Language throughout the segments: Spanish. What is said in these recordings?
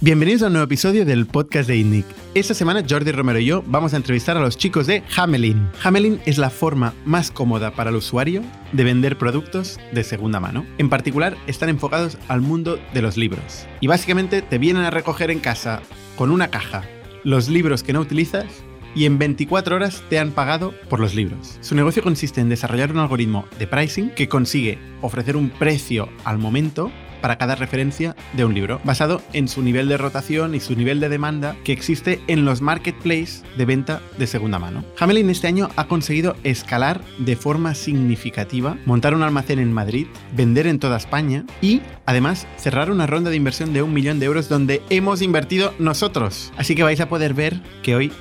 Bienvenidos a un nuevo episodio del podcast de INNIC. Esta semana Jordi Romero y yo vamos a entrevistar a los chicos de Hamelin. Hamelin es la forma más cómoda para el usuario de vender productos de segunda mano. En particular, están enfocados al mundo de los libros. Y básicamente te vienen a recoger en casa con una caja los libros que no utilizas y en 24 horas te han pagado por los libros. Su negocio consiste en desarrollar un algoritmo de pricing que consigue ofrecer un precio al momento para cada referencia de un libro, basado en su nivel de rotación y su nivel de demanda que existe en los marketplaces de venta de segunda mano. Hamelin este año ha conseguido escalar de forma significativa, montar un almacén en Madrid, vender en toda España y además cerrar una ronda de inversión de un millón de euros donde hemos invertido nosotros. Así que vais a poder ver que hoy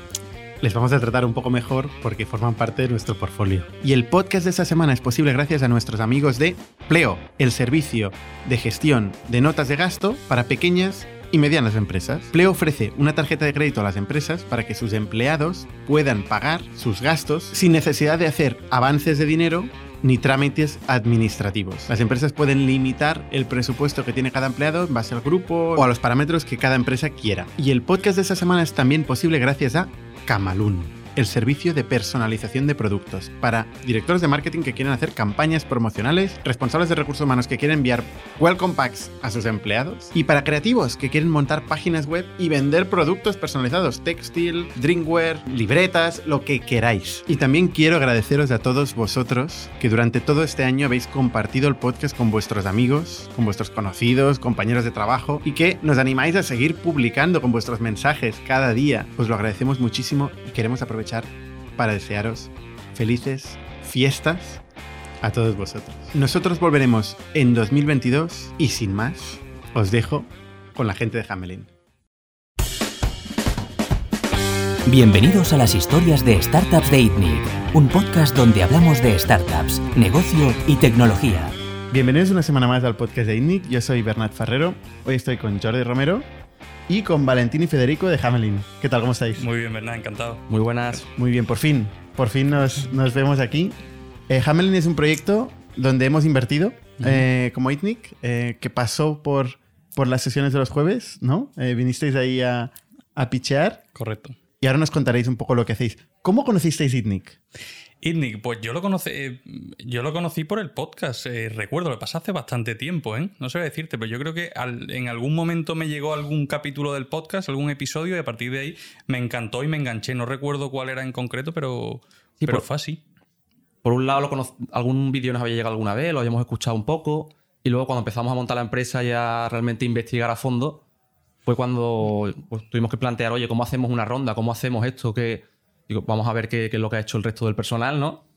les vamos a tratar un poco mejor porque forman parte de nuestro portfolio. Y el podcast de esta semana es posible gracias a nuestros amigos de Pleo, el servicio de gestión de notas de gasto para pequeñas y medianas empresas. Pleo ofrece una tarjeta de crédito a las empresas para que sus empleados puedan pagar sus gastos sin necesidad de hacer avances de dinero ni trámites administrativos. Las empresas pueden limitar el presupuesto que tiene cada empleado en base al grupo o a los parámetros que cada empresa quiera. Y el podcast de esta semana es también posible gracias a Camalún el servicio de personalización de productos para directores de marketing que quieren hacer campañas promocionales, responsables de recursos humanos que quieren enviar welcome packs a sus empleados y para creativos que quieren montar páginas web y vender productos personalizados, textil, drinkware, libretas, lo que queráis. Y también quiero agradeceros a todos vosotros que durante todo este año habéis compartido el podcast con vuestros amigos, con vuestros conocidos, compañeros de trabajo y que nos animáis a seguir publicando con vuestros mensajes cada día. Os lo agradecemos muchísimo y queremos aprovechar para desearos felices fiestas a todos vosotros. Nosotros volveremos en 2022 y sin más, os dejo con la gente de Hamelin. Bienvenidos a las historias de Startups de ITNIC, un podcast donde hablamos de startups, negocio y tecnología. Bienvenidos una semana más al podcast de ITNIC. Yo soy Bernat Ferrero. Hoy estoy con Jordi Romero y con Valentín y Federico de Hamelin. ¿Qué tal? ¿Cómo estáis? Muy bien, Bernat, encantado. Muy buenas. Muy bien, por fin. Por fin nos, nos vemos aquí. Eh, Hamelin es un proyecto donde hemos invertido eh, como ITNIC, eh, que pasó por, por las sesiones de los jueves, ¿no? Eh, vinisteis ahí a, a pichear. Correcto. Y ahora nos contaréis un poco lo que hacéis. ¿Cómo conocisteis ITNIC? ITNIC, pues yo lo conocí, eh, yo lo conocí por el podcast, eh, recuerdo, lo pasé hace bastante tiempo, ¿eh? No sé decirte, pero yo creo que al- en algún momento me llegó algún capítulo del podcast, algún episodio, y a partir de ahí me encantó y me enganché. No recuerdo cuál era en concreto, pero, Sí, pero por- fue así. Por un lado, lo algún vídeo nos había llegado alguna vez, lo habíamos escuchado un poco. Y luego, cuando empezamos a montar la empresa y a realmente investigar a fondo, fue cuando pues, tuvimos que plantear, oye, ¿cómo hacemos una ronda? ¿Cómo hacemos esto? Que, digo, vamos a ver qué, qué es lo que ha hecho el resto del personal, ¿no?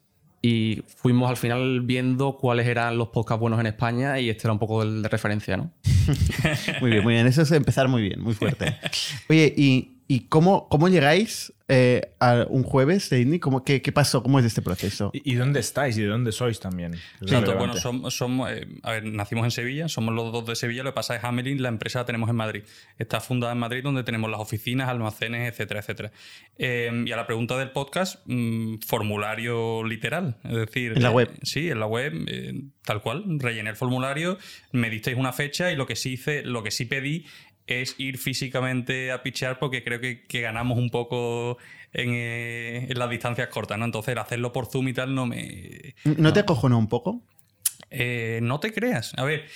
Y fuimos al final viendo cuáles eran los podcasts buenos en España y este era un poco el de referencia, ¿no? Muy bien, muy bien. Eso es empezar muy bien, muy fuerte. Oye, ¿y, y cómo, cómo llegáis eh, a un jueves de ITNIC? ¿Cómo, qué, ¿Qué pasó? ¿Cómo es este proceso? ¿Y y dónde estáis y de dónde sois también? Relevante. bueno, somos, somos, eh, a ver, nacimos en Sevilla, somos los dos de Sevilla, lo que pasa es que Hamelin, la empresa la tenemos en Madrid. Está fundada en Madrid, donde tenemos las oficinas, almacenes, etcétera, etcétera. Eh, y a la pregunta del podcast, mm, formulario literal, es decir... En la eh, web. sí, en la web, eh, tal cual. Rellené el formulario, me disteis una fecha y lo que sí hice, lo que sí pedí es ir físicamente a pichear porque creo que, que ganamos un poco en, eh, en las distancias cortas, ¿no? Entonces, hacerlo por Zoom y tal no me... ¿No te acojonó un poco? Eh, no te creas. A ver,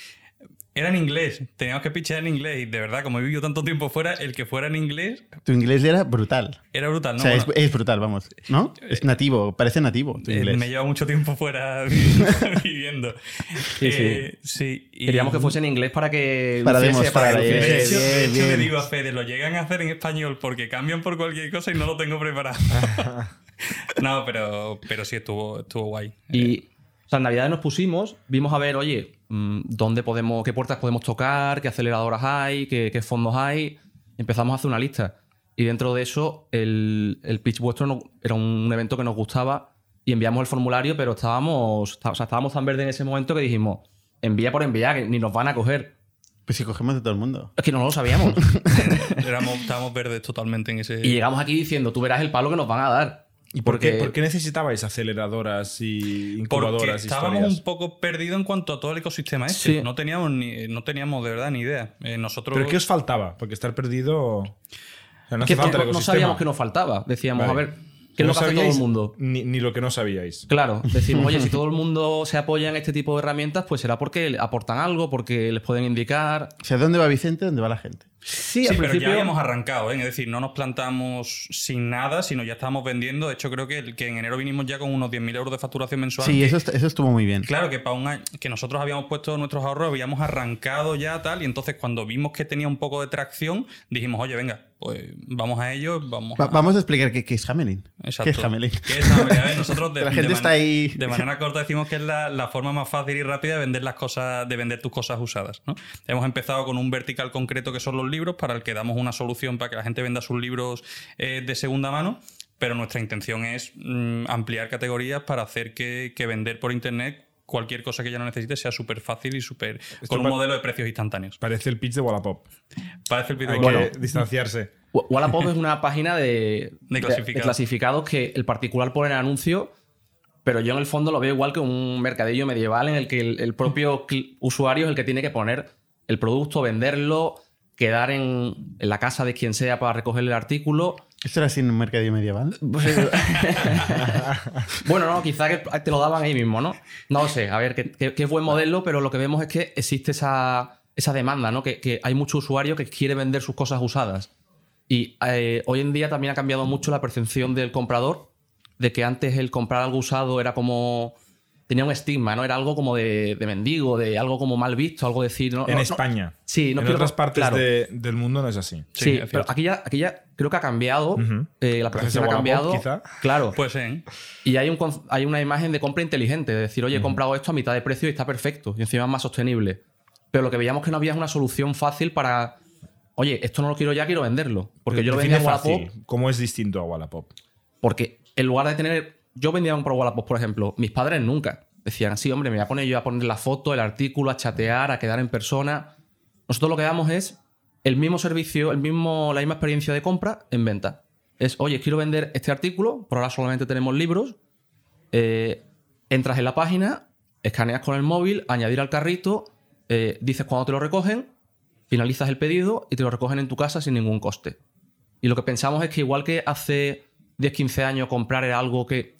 era en inglés. Teníamos que pichear en inglés. Y de verdad, como he vivido tanto tiempo fuera, el que fuera en inglés Tu inglés era brutal. era brutal, ¿no? o sea, Bueno, es, es brutal, vamos. ¿No? Es nativo, parece nativo tu eh, inglés. me lleva mucho tiempo fuera viviendo. Sí, sí. Eh, sí, y- Queríamos que fuese en inglés para que... Para demostrar, eh, De luciese. hecho, de hecho, le digo a Fede, lo llegan a hacer en español porque cambian por cualquier cosa y no lo tengo preparado. no, pero, pero sí estuvo, estuvo guay. Y o sea, en Navidad nos pusimos, vimos a ver, oye, mm, dónde podemos, qué puertas podemos tocar, qué aceleradoras hay, qué, qué fondos hay. Empezamos a hacer una lista. Y dentro de eso, el, el pitch vuestro no- era un evento que nos gustaba y enviamos el formulario, pero estábamos, o sea, estábamos tan verdes en ese momento que dijimos, envía por enviar, que ni nos van a coger. Pues si cogemos de todo el mundo. Es que no lo sabíamos. Éramos, estábamos verdes totalmente en ese... y llegamos aquí diciendo, tú verás el palo que nos van a dar. ¿Y por, Porque- qué, por qué necesitabais aceleradoras y Porque incubadoras estábamos historias? un poco perdidos en cuanto a todo el ecosistema este. Sí. No, teníamos ni, no teníamos de verdad ni idea. Eh, nosotros. ¿Pero qué os faltaba? Porque estar perdido... o sea, no Que hace falta el no, no ecosistema. sabíamos que nos faltaba. Decíamos, Vale. a ver, ¿qué es No lo que hace todo el mundo? Ni, ni lo que no sabíais. Claro, decimos, oye, si todo el mundo se apoya en este tipo de herramientas, pues será porque le aportan algo, porque les pueden indicar. O sea, ¿dónde va Vicente? ¿Dónde va la gente? Sí, Sí, al pero principio. ya habíamos arrancado, ¿eh? es decir, no nos plantamos sin nada, sino ya estábamos vendiendo. De hecho, creo que, que en enero vinimos ya con unos 10.000 euros de facturación mensual. Sí, que- eso, eso estuvo muy bien. Claro que para un año, que nosotros habíamos puesto nuestros ahorros, habíamos arrancado ya tal, y entonces cuando vimos que tenía un poco de tracción, dijimos, oye, venga, pues vamos a ello, vamos Va- a... vamos a explicar qué, qué es Hamelin. Exacto. ¿Qué es Hamelin? ¿Qué es Hamelin? A ver, nosotros de, La gente de está ahí- De manera corta decimos que es la, la forma más fácil y rápida de vender las cosas, de vender tus cosas usadas. ¿no? Hemos empezado con un vertical concreto que son los libros, para el que damos una solución para que la gente venda sus libros eh, de segunda mano. Pero nuestra intención es mm, ampliar categorías para hacer que, que vender por internet cualquier cosa que ya no necesite sea súper fácil y súper con un modelo de precios instantáneos. Parece el pitch de Wallapop. Parece el Hay video que distanciarse. Wa- Wallapop es una página de, De clasificados. clasificados que el particular pone en anuncio, pero yo en el fondo lo veo igual que un mercadillo medieval en el que el, el propio usuario es el que tiene que poner el producto, venderlo, quedar en, en la casa de quien sea para recoger el artículo. ¿Esto era así en un mercadillo medieval? bueno, no, quizá que te lo daban ahí mismo, ¿no? No lo sé, a ver, es buen modelo, pero lo que vemos es que existe esa, esa demanda, ¿no? Que, que hay mucho usuario que quiere vender sus cosas usadas. Y eh, hoy en día también ha cambiado mucho la percepción del comprador, de que antes el comprar algo usado era como... Tenía un estigma, ¿no? Era algo como de, de mendigo, de algo como mal visto, algo decir... ¿no? En No- no- España. Sí, no en quiero- otras partes claro. de- del mundo no es así. Sí, Sí, es pero aquí ya, aquí ya creo que ha cambiado. Eh, la percepción ha cambiado. quizá. Claro. Pues sí, ¿eh? Y hay, un, con- hay una imagen de compra inteligente, de decir, oye, he comprado esto a mitad de precio y está perfecto, y encima es más sostenible. Pero lo que veíamos que no había es una solución fácil para, oye, esto no lo quiero ya, quiero venderlo. Porque yo lo vendía en Wallapop, fácil. ¿Cómo es distinto a Wallapop? porque en lugar de tener, yo vendía por Wallapop, por ejemplo, mis padres nunca. Decían, sí, hombre, me voy a poner yo a poner la foto, el artículo, a chatear, a quedar en persona. Nosotros lo que damos es el mismo servicio, el mismo, la misma experiencia de compra en venta. Es, oye, quiero vender este artículo, por ahora solamente tenemos libros. eh, entras en la página, escaneas con el móvil, añadir al carrito, eh, dices cuándo te lo recogen, finalizas el pedido y te lo recogen en tu casa sin ningún coste. Y lo que pensamos es que igual que hace 10-15 años comprar era algo que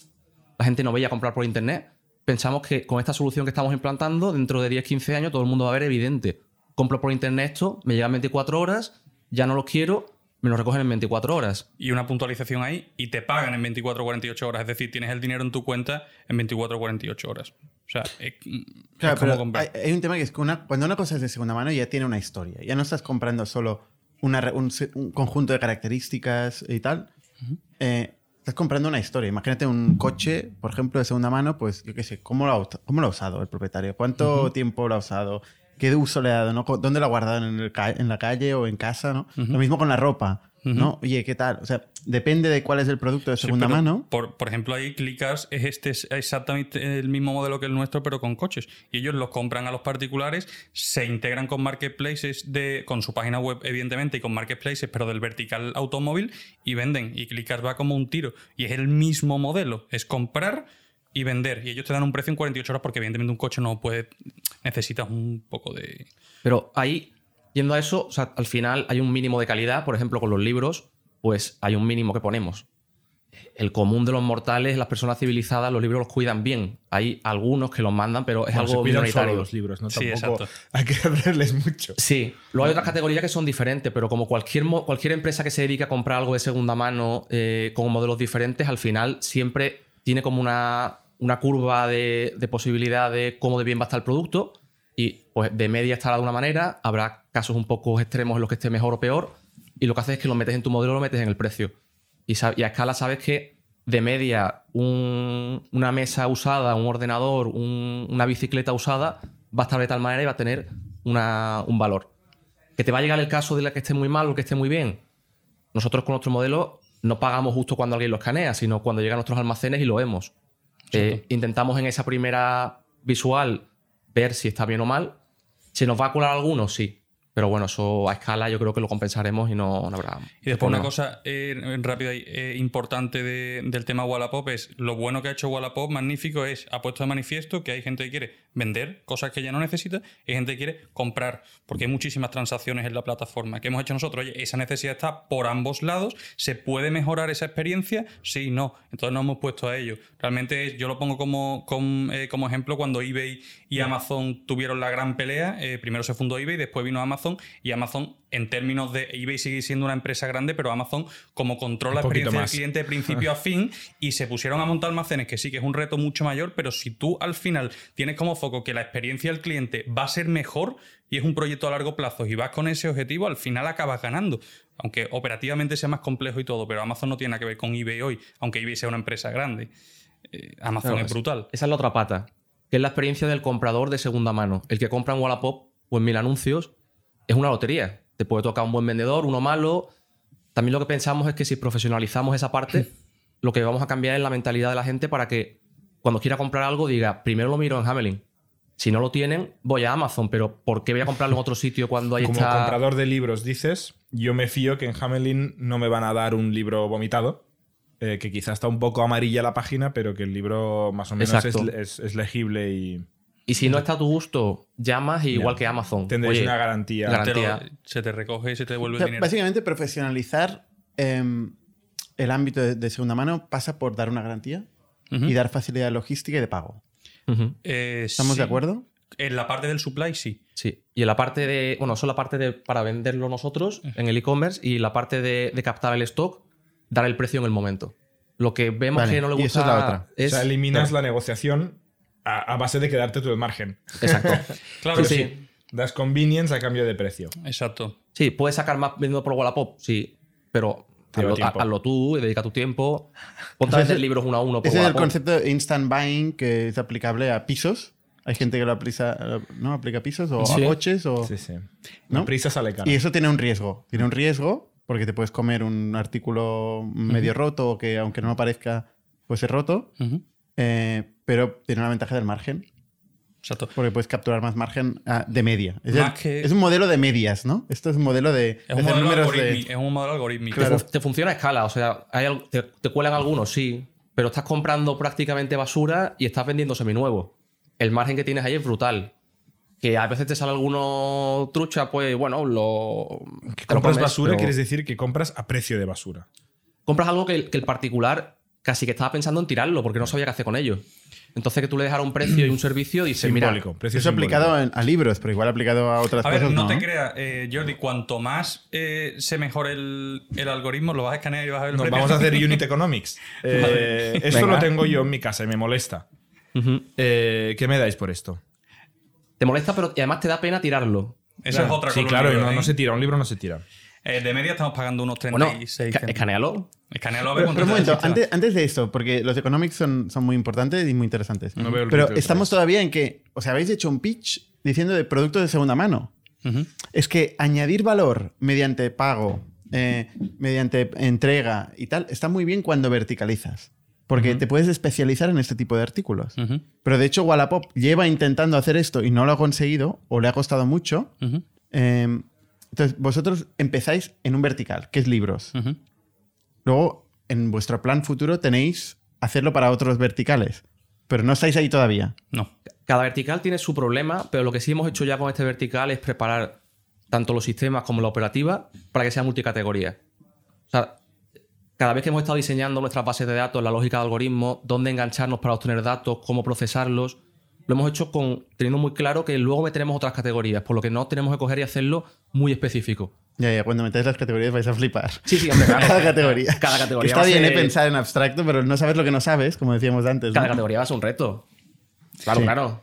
la gente no veía comprar por internet, pensamos que con esta solución que estamos implantando, dentro de 10-15 años todo el mundo va a ver evidente. Compro por internet esto, me llega en 24 horas, ya no lo quiero, me lo recogen en 24 horas. y una puntualización ahí y te pagan en 24 o 48 horas. Es decir, tienes el dinero en tu cuenta en 24 o 48 horas. O sea, es, como comprar. hay, hay un tema que es que una- cuando una cosa es de segunda mano ya tiene una historia. Ya no estás comprando solo una un, conjunto de características y tal. Eh, estás comprando una historia. Imagínate un coche, por ejemplo, de segunda mano, pues yo qué sé, ¿cómo lo ha, ut- cómo lo ha usado el propietario? ¿Cuánto tiempo lo ha usado? ¿Qué uso le ha dado? ¿Dónde lo ha guardado? ¿En, el ca- en la calle o en casa? ¿no? Lo mismo con la ropa. ¿No? Oye, ¿qué tal? O sea, depende de cuál es el producto de segunda mano. Por, por ejemplo, ahí Clickas es este es exactamente el mismo modelo que el nuestro, pero con coches. Y ellos los compran a los particulares, se integran con marketplaces de, con su página web, evidentemente, y con marketplaces, pero del vertical automóvil, y venden. Y Clickas va como un tiro. Y es el mismo modelo. Es comprar y vender. Y ellos te dan un precio en 48 horas porque evidentemente un coche no puede. Necesitas un poco de. Pero ahí, yendo a eso, o sea, al final hay un mínimo de calidad, por ejemplo, con los libros, pues hay un mínimo que ponemos. El común de los mortales, las personas civilizadas, los libros los cuidan bien. Hay algunos que los mandan, pero es Bueno, se algo solo minoritario. los libros, ¿no? Sí, Tampoco exacto. hay que hacerles mucho. Sí, luego hay otras categorías que son diferentes, pero como cualquier, empresa que se dedica a comprar algo de segunda mano eh, con modelos diferentes, al final siempre tiene como una, una curva de, de posibilidad de cómo de bien va a estar el producto. Y pues de media estará de una manera, habrá casos un poco extremos en los que esté mejor o peor. Y lo que haces es que lo metes en tu modelo, lo metes en el precio. Y, a escala sabes que de media un- una mesa usada, un ordenador, un- una bicicleta usada va a estar de tal manera y va a tener una- un valor. Que te va a llegar el caso de la que esté muy mal o que esté muy bien. Nosotros con nuestro modelo no pagamos justo cuando alguien lo escanea, sino cuando llega a nuestros almacenes y lo vemos. Eh, intentamos en esa primera visual ver si está bien o mal. ¿Se nos va a colar alguno? Sí. Pero bueno, eso a escala yo creo que lo compensaremos y no, no habrá. Y después una cosa eh, rápida y eh, importante de- del tema Wallapop es lo bueno que ha hecho Wallapop, magnífico, es ha puesto de manifiesto que hay gente que quiere vender cosas que ya no necesita y gente que quiere comprar, porque hay muchísimas transacciones en la plataforma. que hemos hecho nosotros? Oye, esa necesidad está por ambos lados, ¿se puede mejorar esa experiencia? Sí, no. Entonces nos hemos puesto a ello. Realmente yo lo pongo como, como, eh, como ejemplo cuando eBay y Amazon tuvieron la gran pelea. eh, primero se fundó eBay, después vino Amazon y Amazon en términos de eBay sigue siendo una empresa grande, pero Amazon como controla la experiencia del cliente de principio a fin y se pusieron a montar almacenes, que sí que es un reto mucho mayor, pero si tú al final tienes como foco que la experiencia del cliente va a ser mejor y es un proyecto a largo plazo y vas con ese objetivo, al final acabas ganando. Aunque operativamente sea más complejo y todo, pero Amazon no tiene nada que ver con eBay hoy, aunque eBay sea una empresa grande. Eh, Amazon Claro, es brutal. Esa es la otra pata, que es la experiencia del comprador de segunda mano. El que compra en Wallapop o en Mil Anuncios es una lotería. Te puede tocar un buen vendedor, uno malo. También lo que pensamos es que si profesionalizamos esa parte, lo que vamos a cambiar es la mentalidad de la gente para que cuando quiera comprar algo diga, primero lo miro en Hamelin. Si no lo tienen, voy a Amazon, pero ¿por qué voy a comprarlo en otro sitio cuando ahí Como comprador de libros dices, yo me fío que en Hamelin no me van a dar un libro vomitado, eh, que quizá está un poco amarilla la página, pero que el libro más o menos es- es legible y Y si no está a tu gusto, llamas y igual que Amazon. tendréis Oye, una garantía. Te lo- se te recoge y se te devuelve O sea, el dinero. básicamente, profesionalizar em, el ámbito de, de segunda mano pasa por dar una garantía y dar facilidad logística y de pago. Eh, ¿Estamos sí. de acuerdo? En la parte del supply, sí. Sí, y en la parte de, bueno, eso es la parte de para venderlo nosotros en el e-commerce y la parte de, de captar el stock, dar el precio en el momento. Lo que vemos Vale, que no le y gusta eso es la otra. es- o sea, eliminas la negociación a, a base de quedarte todo el margen. Exacto. Claro Sí, que sí. sí. Das convenience a cambio de precio. Exacto. Sí, puedes sacar más vendiendo por Wallapop, sí, pero hazlo, hazlo tú y dedica tu tiempo. Ponte a vender libros uno a uno por Ese es el concepto de instant buying que es aplicable a pisos. Hay gente que lo aplica, ¿no? aplica a pisos o Sí. a coches. O, Sí, sí. ¿no? Prisa sale cara. Y eso tiene un riesgo. Tiene un riesgo porque te puedes comer un artículo medio roto o que aunque no lo parezca, pues es roto. Eh, pero tiene una ventaja del margen. Exacto. Porque puedes capturar más margen ah, de media. Es, Más el- que- es un modelo de medias, ¿no? Esto es un modelo de, Es de un, hacer modelo números de... algoritmi- es un modelo algorítmico. Te, fu- te funciona a escala, o sea, hay te, te cuelan algunos, sí, pero estás comprando prácticamente basura y estás vendiendo seminuevo. El margen que tienes ahí es brutal. Que a veces te sale alguno trucha, pues bueno, lo. compras comes, basura, pero quieres decir que compras a precio de basura. Compras algo que el, que el particular casi que estaba pensando en tirarlo porque no sabía qué hacer con ello. Entonces que tú le dejaras un precio y un servicio, dices, mira, Simbólico. precio Eso simbólico. aplicado en- a libros, pero igual aplicado a otras A ver, cosas. no, no, te creas, eh, Jordi, cuanto más eh, se mejore el, el algoritmo, lo vas a escanear y vas a ver el Nos vamos a hacer Unit Economics. Eh, esto Venga. lo tengo yo en mi casa y me molesta. Eh, ¿Qué me dais por esto? te molesta, pero y además te da pena tirarlo. Eso es otra cosa. Sí, claro, y no, no se tira. Un libro no se tira. Eh, de media estamos pagando unos Bueno, 36 esca- céntimos. escanealo. Escanealo a ver Pero, pero un momento, antes, antes de esto, porque los economics son, son muy importantes y muy interesantes. No veo el pero estamos todavía en que, o sea, habéis hecho un pitch diciendo de productos de segunda mano. Es que añadir valor mediante pago, eh, mediante entrega y tal, está muy bien cuando verticalizas. Porque te puedes especializar en este tipo de artículos. Pero de hecho, Wallapop lleva intentando hacer esto y no lo ha conseguido, o le ha costado mucho. Eh, entonces, vosotros empezáis en un vertical, que es libros. Luego, en vuestro plan futuro tenéis hacerlo para otros verticales. Pero no estáis ahí todavía. No. Cada vertical tiene su problema, pero lo que sí hemos hecho ya con este vertical es preparar tanto los sistemas como la operativa para que sea multicategoría. O sea, cada vez que hemos estado diseñando nuestras bases de datos, la lógica de algoritmos, dónde engancharnos para obtener datos, cómo procesarlos, lo hemos hecho con teniendo muy claro que luego meteremos otras categorías, por lo que no tenemos que coger y hacerlo muy específico. Ya, ya, cuando metáis las categorías vais a flipar. Sí, sí, hombre, claro. Cada categoría. Cada categoría Está bien ser- eh, pensar en abstracto, pero no sabes lo que no sabes, como decíamos antes. ¿no? Cada categoría va a ser un reto. Claro, Sí. claro.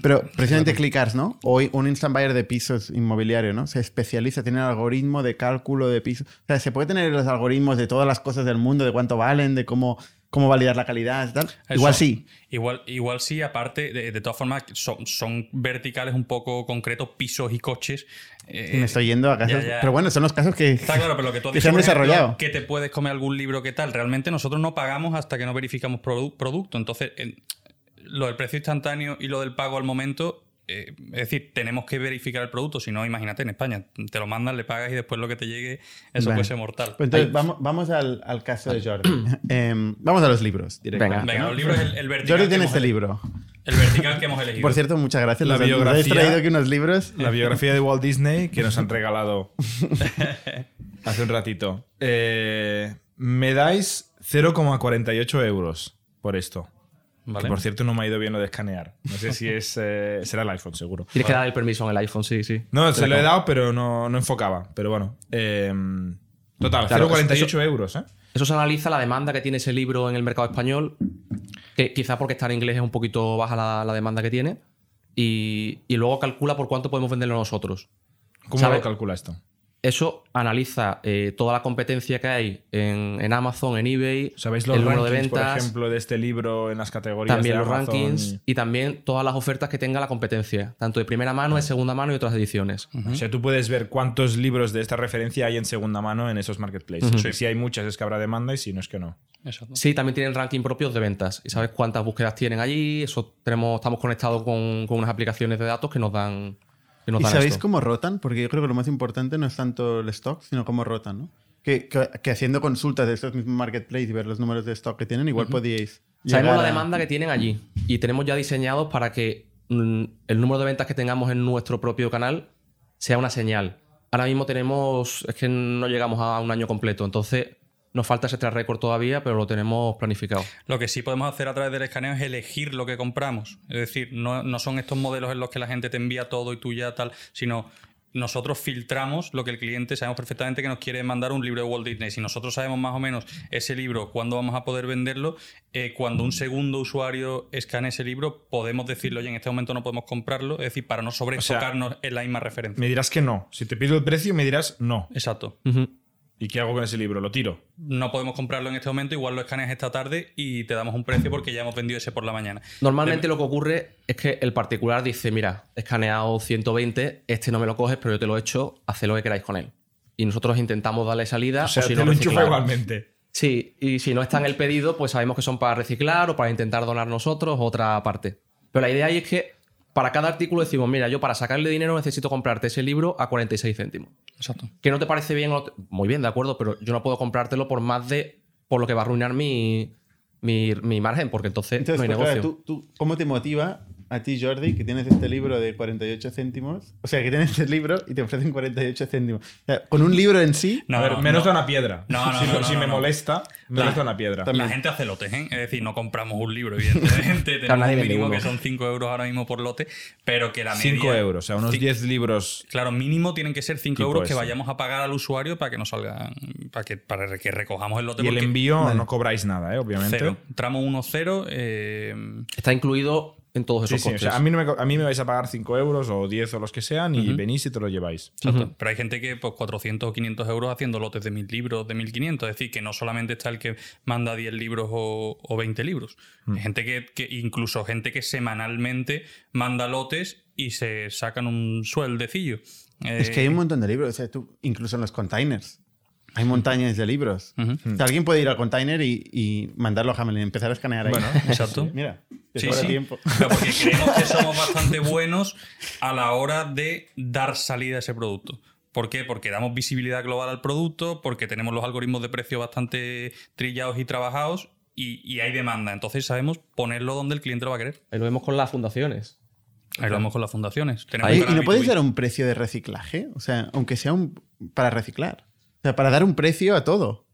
Pero precisamente Clickars, ¿no? Hoy un instant buyer de pisos inmobiliario, ¿no? Se especializa, tiene el algoritmo de cálculo de pisos. O sea, se puede tener los algoritmos de todas las cosas del mundo, de cuánto valen, de cómo, cómo validar la calidad y tal. Eso. Igual sí. Igual, igual sí, aparte, de, de todas formas, son, son verticales un poco concretos, pisos y coches. Eh, Me estoy yendo a casos. ya, ya. Pero bueno, son los casos que, Está claro, pero lo que tú has que dicho, se han ejemplo, desarrollado. que te puedes comer algún libro que tal. Realmente nosotros no pagamos hasta que no verificamos produ- producto. Entonces, en- lo del precio instantáneo y lo del pago al momento eh, es decir, tenemos que verificar el producto, si no, imagínate, en España te lo mandan, le pagas y después lo que te llegue, eso puede ser mortal. Pues entonces, vamos, vamos al, al caso de Jordi. Em, vamos a los libros directamente. Venga, los libros, el, el vertical. Jordi tiene este libro. El vertical que hemos elegido. Por cierto, muchas gracias. La Nos nos habéis biografía- traído aquí unos libros. La biografía de Walt Disney que nos han regalado hace un ratito. Eh, me dais 0,48 euros por esto. Vale. Que por cierto no me ha ido bien lo de escanear. No sé si es eh, será el iPhone, seguro. Tienes que dar el permiso en el iPhone, sí, sí. No, se lo he dado, pero no, no enfocaba. Pero bueno. eh, total, Claro, 0,48 eso- euros, ¿eh? Eso se analiza la demanda que tiene ese libro en el mercado español, que quizá porque está en inglés es un poquito baja la, la demanda que tiene, y, y luego calcula por cuánto podemos venderlo nosotros. ¿Cómo ¿Sabe? lo calcula esto? Eso analiza eh, toda la competencia que hay en, en Amazon, en eBay, ¿Sabéis los el número de ventas, por ejemplo, de este libro en las categorías también de los Amazon rankings y también todas las ofertas que tenga la competencia, tanto de primera mano, de segunda mano y otras ediciones. O sea, tú puedes ver cuántos libros de esta referencia hay en segunda mano en esos marketplaces. Si Si hay muchas es que habrá demanda y si no es que no. Exacto. Sí, también tienen ranking propios de ventas y sabes cuántas búsquedas tienen allí. Eso tenemos, estamos conectados con, con unas aplicaciones de datos que nos dan. Que nos ¿Y dan sabéis esto. cómo rotan? Porque yo creo que lo más importante no es tanto el stock, sino cómo rotan, ¿no? Que, que- que haciendo consultas de estos mismos marketplaces y ver los números de stock que tienen, igual podíais. Sabemos la a- demanda que tienen allí y tenemos ya diseñados para que mm, el número de ventas que tengamos en nuestro propio canal sea una señal. Ahora mismo tenemos, es que no llegamos a un año completo, entonces nos falta ese track record todavía, pero lo tenemos planificado. Lo que sí podemos hacer a través del escaneo es elegir lo que compramos. Es decir, no, no son estos modelos en los que la gente te envía todo y tú ya tal, sino nosotros filtramos lo que el cliente sabemos perfectamente que nos quiere mandar un libro de Walt Disney. Si nosotros sabemos más o menos ese libro, cuándo vamos a poder venderlo, eh, cuando un segundo usuario escanee ese libro, podemos decirle, oye, en este momento no podemos comprarlo, es decir, para no sobrefocarnos en la misma referencia. Me dirás que no. Si te pido el precio, me dirás no. Exacto. ¿Y qué hago con ese libro? Lo tiro. No podemos comprarlo en este momento, igual lo escaneas esta tarde y te damos un precio porque ya hemos vendido ese por la mañana. Normalmente lo que ocurre es que el particular dice, mira, he escaneado 120, este no me lo coges, pero yo te lo he hecho, haced lo que queráis con él. Y nosotros intentamos darle salida O sea, o si te no lo enchufa igualmente. Sí, y si no está en el pedido, pues sabemos que son para reciclar o para intentar donar nosotros otra parte. Pero la idea ahí es que para cada artículo decimos, mira, yo para sacarle dinero necesito comprarte ese libro a 46 céntimos. Exacto. ¿Que no te parece bien? o no te- Muy bien, de acuerdo, pero yo no puedo comprártelo por más de... por lo que va a arruinar mi, mi, mi margen, porque entonces, Entonces, no hay pues, negocio. claro, ¿tú, tú, ¿cómo te motiva a ti, Jordi, que tienes este libro de 48 céntimos? O sea, que tienes este libro y te ofrecen 48 céntimos. O sea, con un libro en sí, No, a ver, no, menos no. da una piedra. No, no, si no, no, si no, me no. molesta, menos da una piedra. También. La gente hace lotes, ¿eh? Es decir, no compramos un libro, evidentemente. Tenemos nadie un mínimo que son 5 euros ahora mismo por lote, pero que la media... 5 euros, o sea, unos Ci- 10 libros. Claro, mínimo tienen que ser 5 Tipo euros que ese. vayamos a pagar al usuario para que nos salgan, para que, para que recojamos el lote. Y el porque envío Vale. no cobráis nada, ¿eh? obviamente. Cero. Tramo 1-0. eh, Está incluido en todos Sí, esos sí, o costes. sea, a mí, no me, a mí me vais a pagar 5 euros o 10 o los que sean y venís y te lo lleváis. exacto. Pero hay gente que, pues, 400 o 500 euros haciendo lotes de 1000 libros, de 1500. Es decir, que no solamente está el que manda 10 libros o, o 20 libros. Hay gente que, que, incluso gente que semanalmente manda lotes y se sacan un sueldecillo. es que hay un montón de libros. O sea, tú, incluso en los containers. Hay montañas de libros. O sea, alguien puede ir al container y, y mandarlo a Hamelin y empezar a escanear ahí. Bueno, exacto. Mira, te Sí, sí. tiempo. Pero porque creemos que somos bastante buenos a la hora de dar salida a ese producto. ¿Por qué? Porque damos visibilidad global al producto, porque tenemos los algoritmos de precio bastante trillados y trabajados y, y hay demanda. Entonces sabemos ponerlo donde el cliente lo va a querer. Ahí lo vemos con las fundaciones. Ahí lo vemos con las fundaciones. Tenemos Ahí- ¿Y no podéis B2B. dar un precio de reciclaje? O sea, aunque sea un para reciclar. O sea, para dar un precio a todo.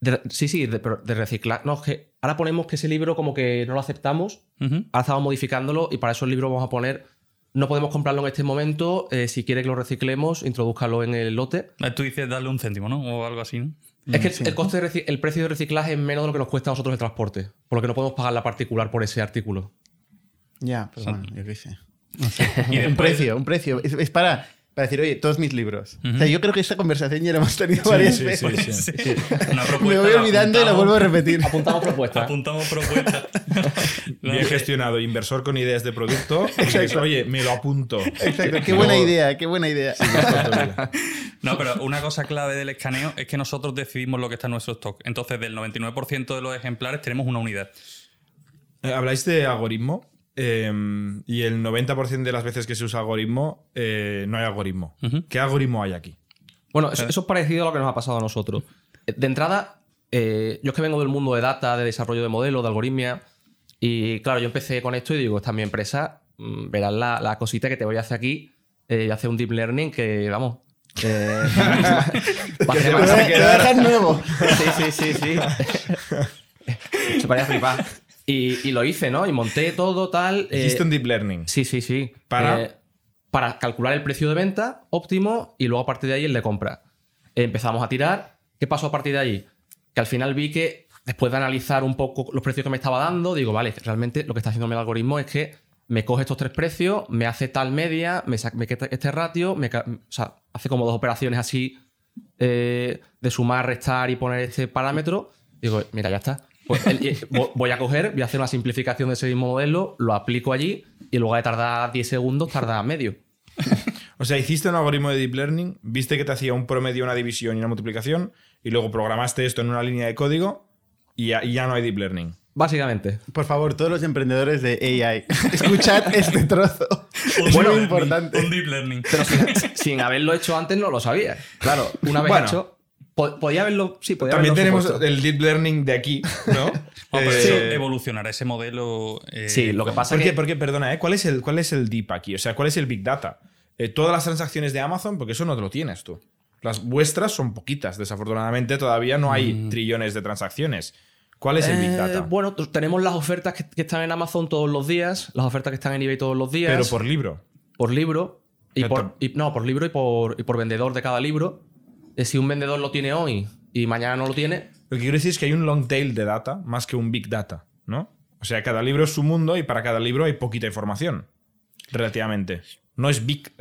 De- sí, sí, de, pero de reciclar. No, es que ahora ponemos que ese libro como que no lo aceptamos. Ahora estamos modificándolo y para eso el libro vamos a poner. No podemos comprarlo en este momento. eh, si quiere que lo reciclemos, introdúzcalo en el lote. Eh, Tú dices darle un céntimo, ¿no? O algo así, ¿no? es que sí. el, coste de el precio de reciclaje es menos de lo que nos cuesta a nosotros el transporte. Por lo que no podemos pagar la particular por ese artículo. Ya, pues bueno, yo qué sé. Y un precio, un precio. Es, es para, para decir, oye, todos mis libros. O sea, yo creo que esta conversación ya la hemos tenido varias sí, sí, veces. sí. Una propuesta, Me voy olvidando y la vuelvo a repetir. Apuntamos propuestas. Apuntamos propuesta. Bien gestionado, inversor con ideas de producto. Exacto. Oye, me lo apunto. Exacto, qué buena idea, qué buena idea. No, pero una cosa clave del escaneo es que nosotros decidimos lo que está en nuestro stock. Entonces, del 99% de los ejemplares tenemos una unidad. Eh, Habláis de algoritmo. Eh, y el 90% de las veces que se usa algoritmo, eh, no hay algoritmo. ¿Qué algoritmo hay aquí? Bueno, eso, eso es parecido a lo que nos ha pasado a nosotros. Eh, De entrada, eh, yo es que vengo del mundo de data, de desarrollo de modelos, de algoritmia. Y claro, yo empecé con esto y digo, esta es mi empresa, mm, verás la, la cosita que te voy a hacer aquí. Eh, hacer un deep learning que, vamos. eh, va a ser te Te dejar nuevo. Sí, sí, sí, sí. Se parecía flipar. Y, y lo hice, ¿no? Y monté todo tal. eh, Hiciste un deep learning. Sí, sí, sí. ¿Para? Eh, para calcular el precio de venta óptimo y luego a partir de ahí el de compra. Eh, empezamos a tirar. ¿Qué pasó a partir de ahí? Que al final vi que después de analizar un poco los precios que me estaba dando, digo, vale, realmente lo que está haciendo el algoritmo es que me coge estos tres precios, me hace tal media, me, me quita este ratio, me o sea, hace como dos operaciones así eh, de sumar, restar y poner este parámetro. Digo, mira, ya está. Pues el- vo- voy a coger, voy a hacer una simplificación de ese mismo modelo, lo aplico allí y en lugar de tardar 10 segundos, tarda medio. O sea, hiciste un algoritmo de deep learning, viste que te hacía un promedio, una división y una multiplicación, y luego programaste esto en una línea de código y ya, y ya no hay deep learning. Básicamente. Por favor, todos los emprendedores de AI, escuchad este trozo. Es Un muy deep importante. learning, Un deep learning. Pero sin, sin haberlo hecho antes no lo sabía. Claro, una vez Bueno. hecho, podía haberlo. Sí, podía También haberlo tenemos supuesto. el deep learning de aquí, ¿no? Bueno, pero Eh, eso evolucionará ese modelo. eh, Sí, lo que pasa ¿Por es qué? que. Porque, perdona, ¿eh? ¿Cuál, es el, ¿cuál es el deep aquí? O sea, ¿cuál es el big data? Eh, todas las transacciones de Amazon, porque eso no te lo tienes tú. Las vuestras son poquitas, desafortunadamente todavía no hay trillones de transacciones. ¿Cuál es el big Eh, data? bueno, tenemos las ofertas que, que están en Amazon todos los días, las ofertas que están en eBay todos los días. Pero por libro. por libro. Y Pero por, y- no, por libro y por, y por vendedor de cada libro. Si un vendedor lo tiene hoy y mañana no lo tiene, Lo que quiero decir es que hay un long tail de data más que un big data, ¿no? O sea, cada libro es su mundo y para cada libro hay poquita información. Relativamente. No es big.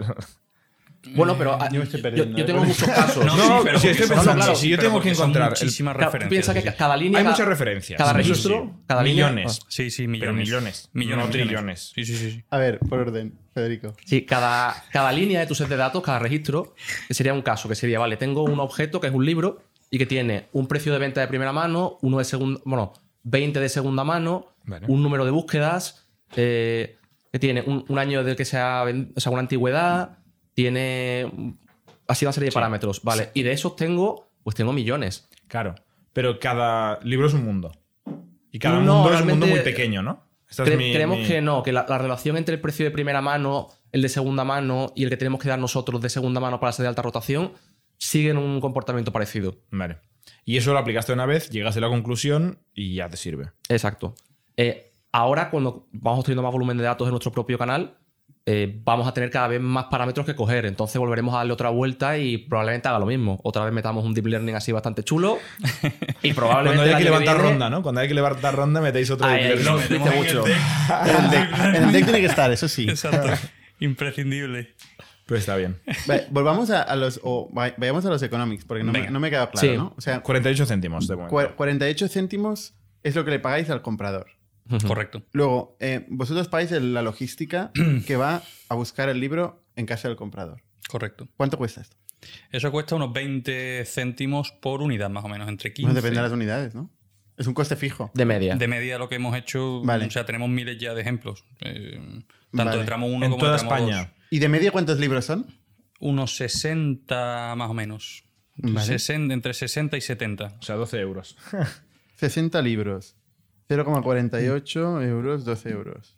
Bueno, pero ah, yo me estoy yo, perdiendo, yo tengo muchos casos. No, sí, pero si estoy pensando, claro, si yo tengo que encontrar muchísimas referencias. piensas que cada línea. hay cada- muchas referencias. Cada registro. sí. Cada línea- millones. Sí, sí, millones. Pero millones, Millones, no millones. trillones. Sí, sí, sí. A ver, por orden, Federico. Sí, cada, cada línea de tu set de datos, cada registro, que sería un caso, que sería, vale, tengo un objeto que es un libro y que tiene un precio de venta de primera mano, uno de segunda, bueno, 20 de segunda mano, Vale. un número de búsquedas, eh, que tiene un, un año del que sea, ven- o sea, una antigüedad, tiene así una serie de parámetros, vale. Y de esos tengo, pues tengo millones. Claro. Pero cada libro es un mundo. Y cada No, mundo es un mundo muy pequeño, ¿no? Esta es Cre- mi- creemos mi- que no, que la, la relación entre el precio de primera mano, el de segunda mano y el que tenemos que dar nosotros de segunda mano para ser de alta rotación siguen un comportamiento parecido. Vale. Y eso lo aplicaste una vez, llegaste a la conclusión y ya te sirve. Exacto. Eh, ahora, cuando vamos teniendo más volumen de datos en nuestro propio canal, eh, vamos a tener cada vez más parámetros que coger. Entonces volveremos a darle otra vuelta y probablemente haga lo mismo. Otra vez metamos un deep learning así bastante chulo. y probablemente. Cuando hay el que levantar viene- ronda, ¿no? Cuando hay que levantar ronda metéis otro Ahí, deep learning. mucho. En el deck, en el deck tiene que estar, eso sí. Exacto. Imprescindible. Pues está bien. Vale, volvamos a, a los. O vay- vayamos a los economics, porque no me, no me queda claro, Sí. ¿no? O sea, 48 céntimos de momento. cua- 48 céntimos es lo que le pagáis al comprador. Correcto. Luego, eh, vosotros pagáis la logística que va a buscar el libro en casa del comprador. Correcto. ¿Cuánto cuesta esto? Eso cuesta unos 20 céntimos por unidad, más o menos, entre 15. Bueno, depende de las unidades, ¿no? Es un coste fijo. De media. De media lo que hemos hecho, Vale. o sea, tenemos miles ya de ejemplos. eh, tanto Vale. de tramo 1 En como toda de tramo España. 2. ¿Y de media cuántos libros son? Unos 60 más o menos. Vale. 60 entre 60 y 70. O sea, 12 euros. 60 libros. 0,48 euros, 12 euros.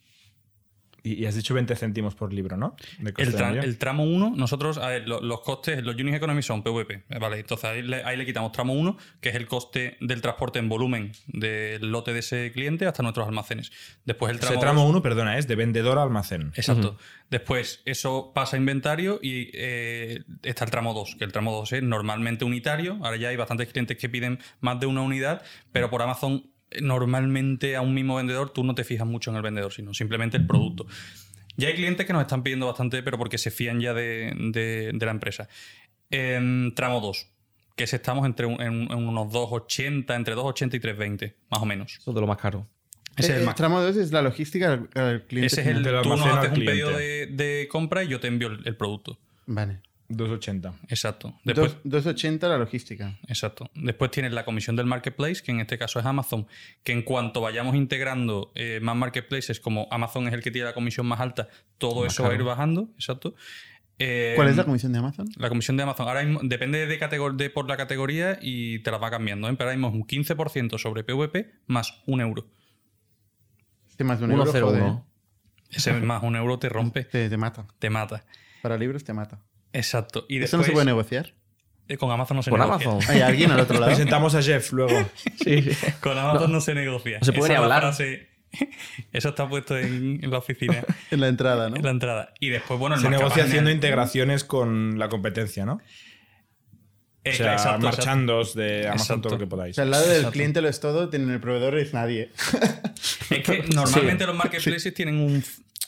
Y, y has dicho 20 céntimos por libro, ¿no? El, tra- el tramo 1, nosotros, a ver, lo- los costes, los Unit Economy son PVP, ¿vale? Entonces ahí le, ahí le quitamos tramo 1, que es el coste del transporte en volumen del lote de ese cliente hasta nuestros almacenes. Después el Ese tramo, tramo dos- 1, perdona, es de vendedor a almacén. Exacto. Después eso pasa a inventario y eh, está el tramo 2, que el tramo 2 es normalmente unitario. Ahora ya hay bastantes clientes que piden más de una unidad, pero por Amazon normalmente a un mismo vendedor tú no te fijas mucho en el vendedor, sino simplemente el producto. Ya hay clientes que nos están pidiendo bastante, pero porque se fían ya de, de- de la empresa. En tramo 2, que es estamos entre un- en, en unos 2,80, entre 2,80 y 3,20, más o menos. Eso es de lo más caro. Ese es el Eh, más tramo 2 es la logística al, al cliente. Ese es el. Tú nos haces un pedido de, de compra y yo te envío el, el producto. Vale. 280. Exacto. Después, Dos- 280 la logística. Exacto. Después tienes la comisión del marketplace, que en este caso es Amazon, que en cuanto vayamos integrando eh, más marketplaces, como Amazon es el que tiene la comisión más alta, todo eso va a ir bajando. Exacto. Eh, ¿Cuál es la comisión de Amazon? La comisión de Amazon. Ahora mismo, depende de, de por la categoría y te la va cambiando. ¿eh? Pero ahora mismo es un 15% sobre PVP más un euro. Este más de un euro, 1,01. joder, Ese más un euro te rompe, te, te mata. te mata. Para libros te mata. Exacto. Y ¿Eso no se puede negociar? eh, Con Amazon no se Con negocia. Amazon. ¿Hay alguien al otro lado? Presentamos a Jeff luego. Sí, sí. Con Amazon no, se negocia. no se puede hablar. frase- Eso está puesto en, en la oficina, en la entrada, ¿no? en la entrada. Y después, bueno, el Se negocia haciendo integraciones con la competencia, ¿no? O sea, exacto, exacto. marchandos de Amazon, Exacto. todo lo que O podáis. sea, al lado del Exacto. cliente lo es todo, tienen el proveedor es nadie. Es que normalmente los marketplaces tienen un.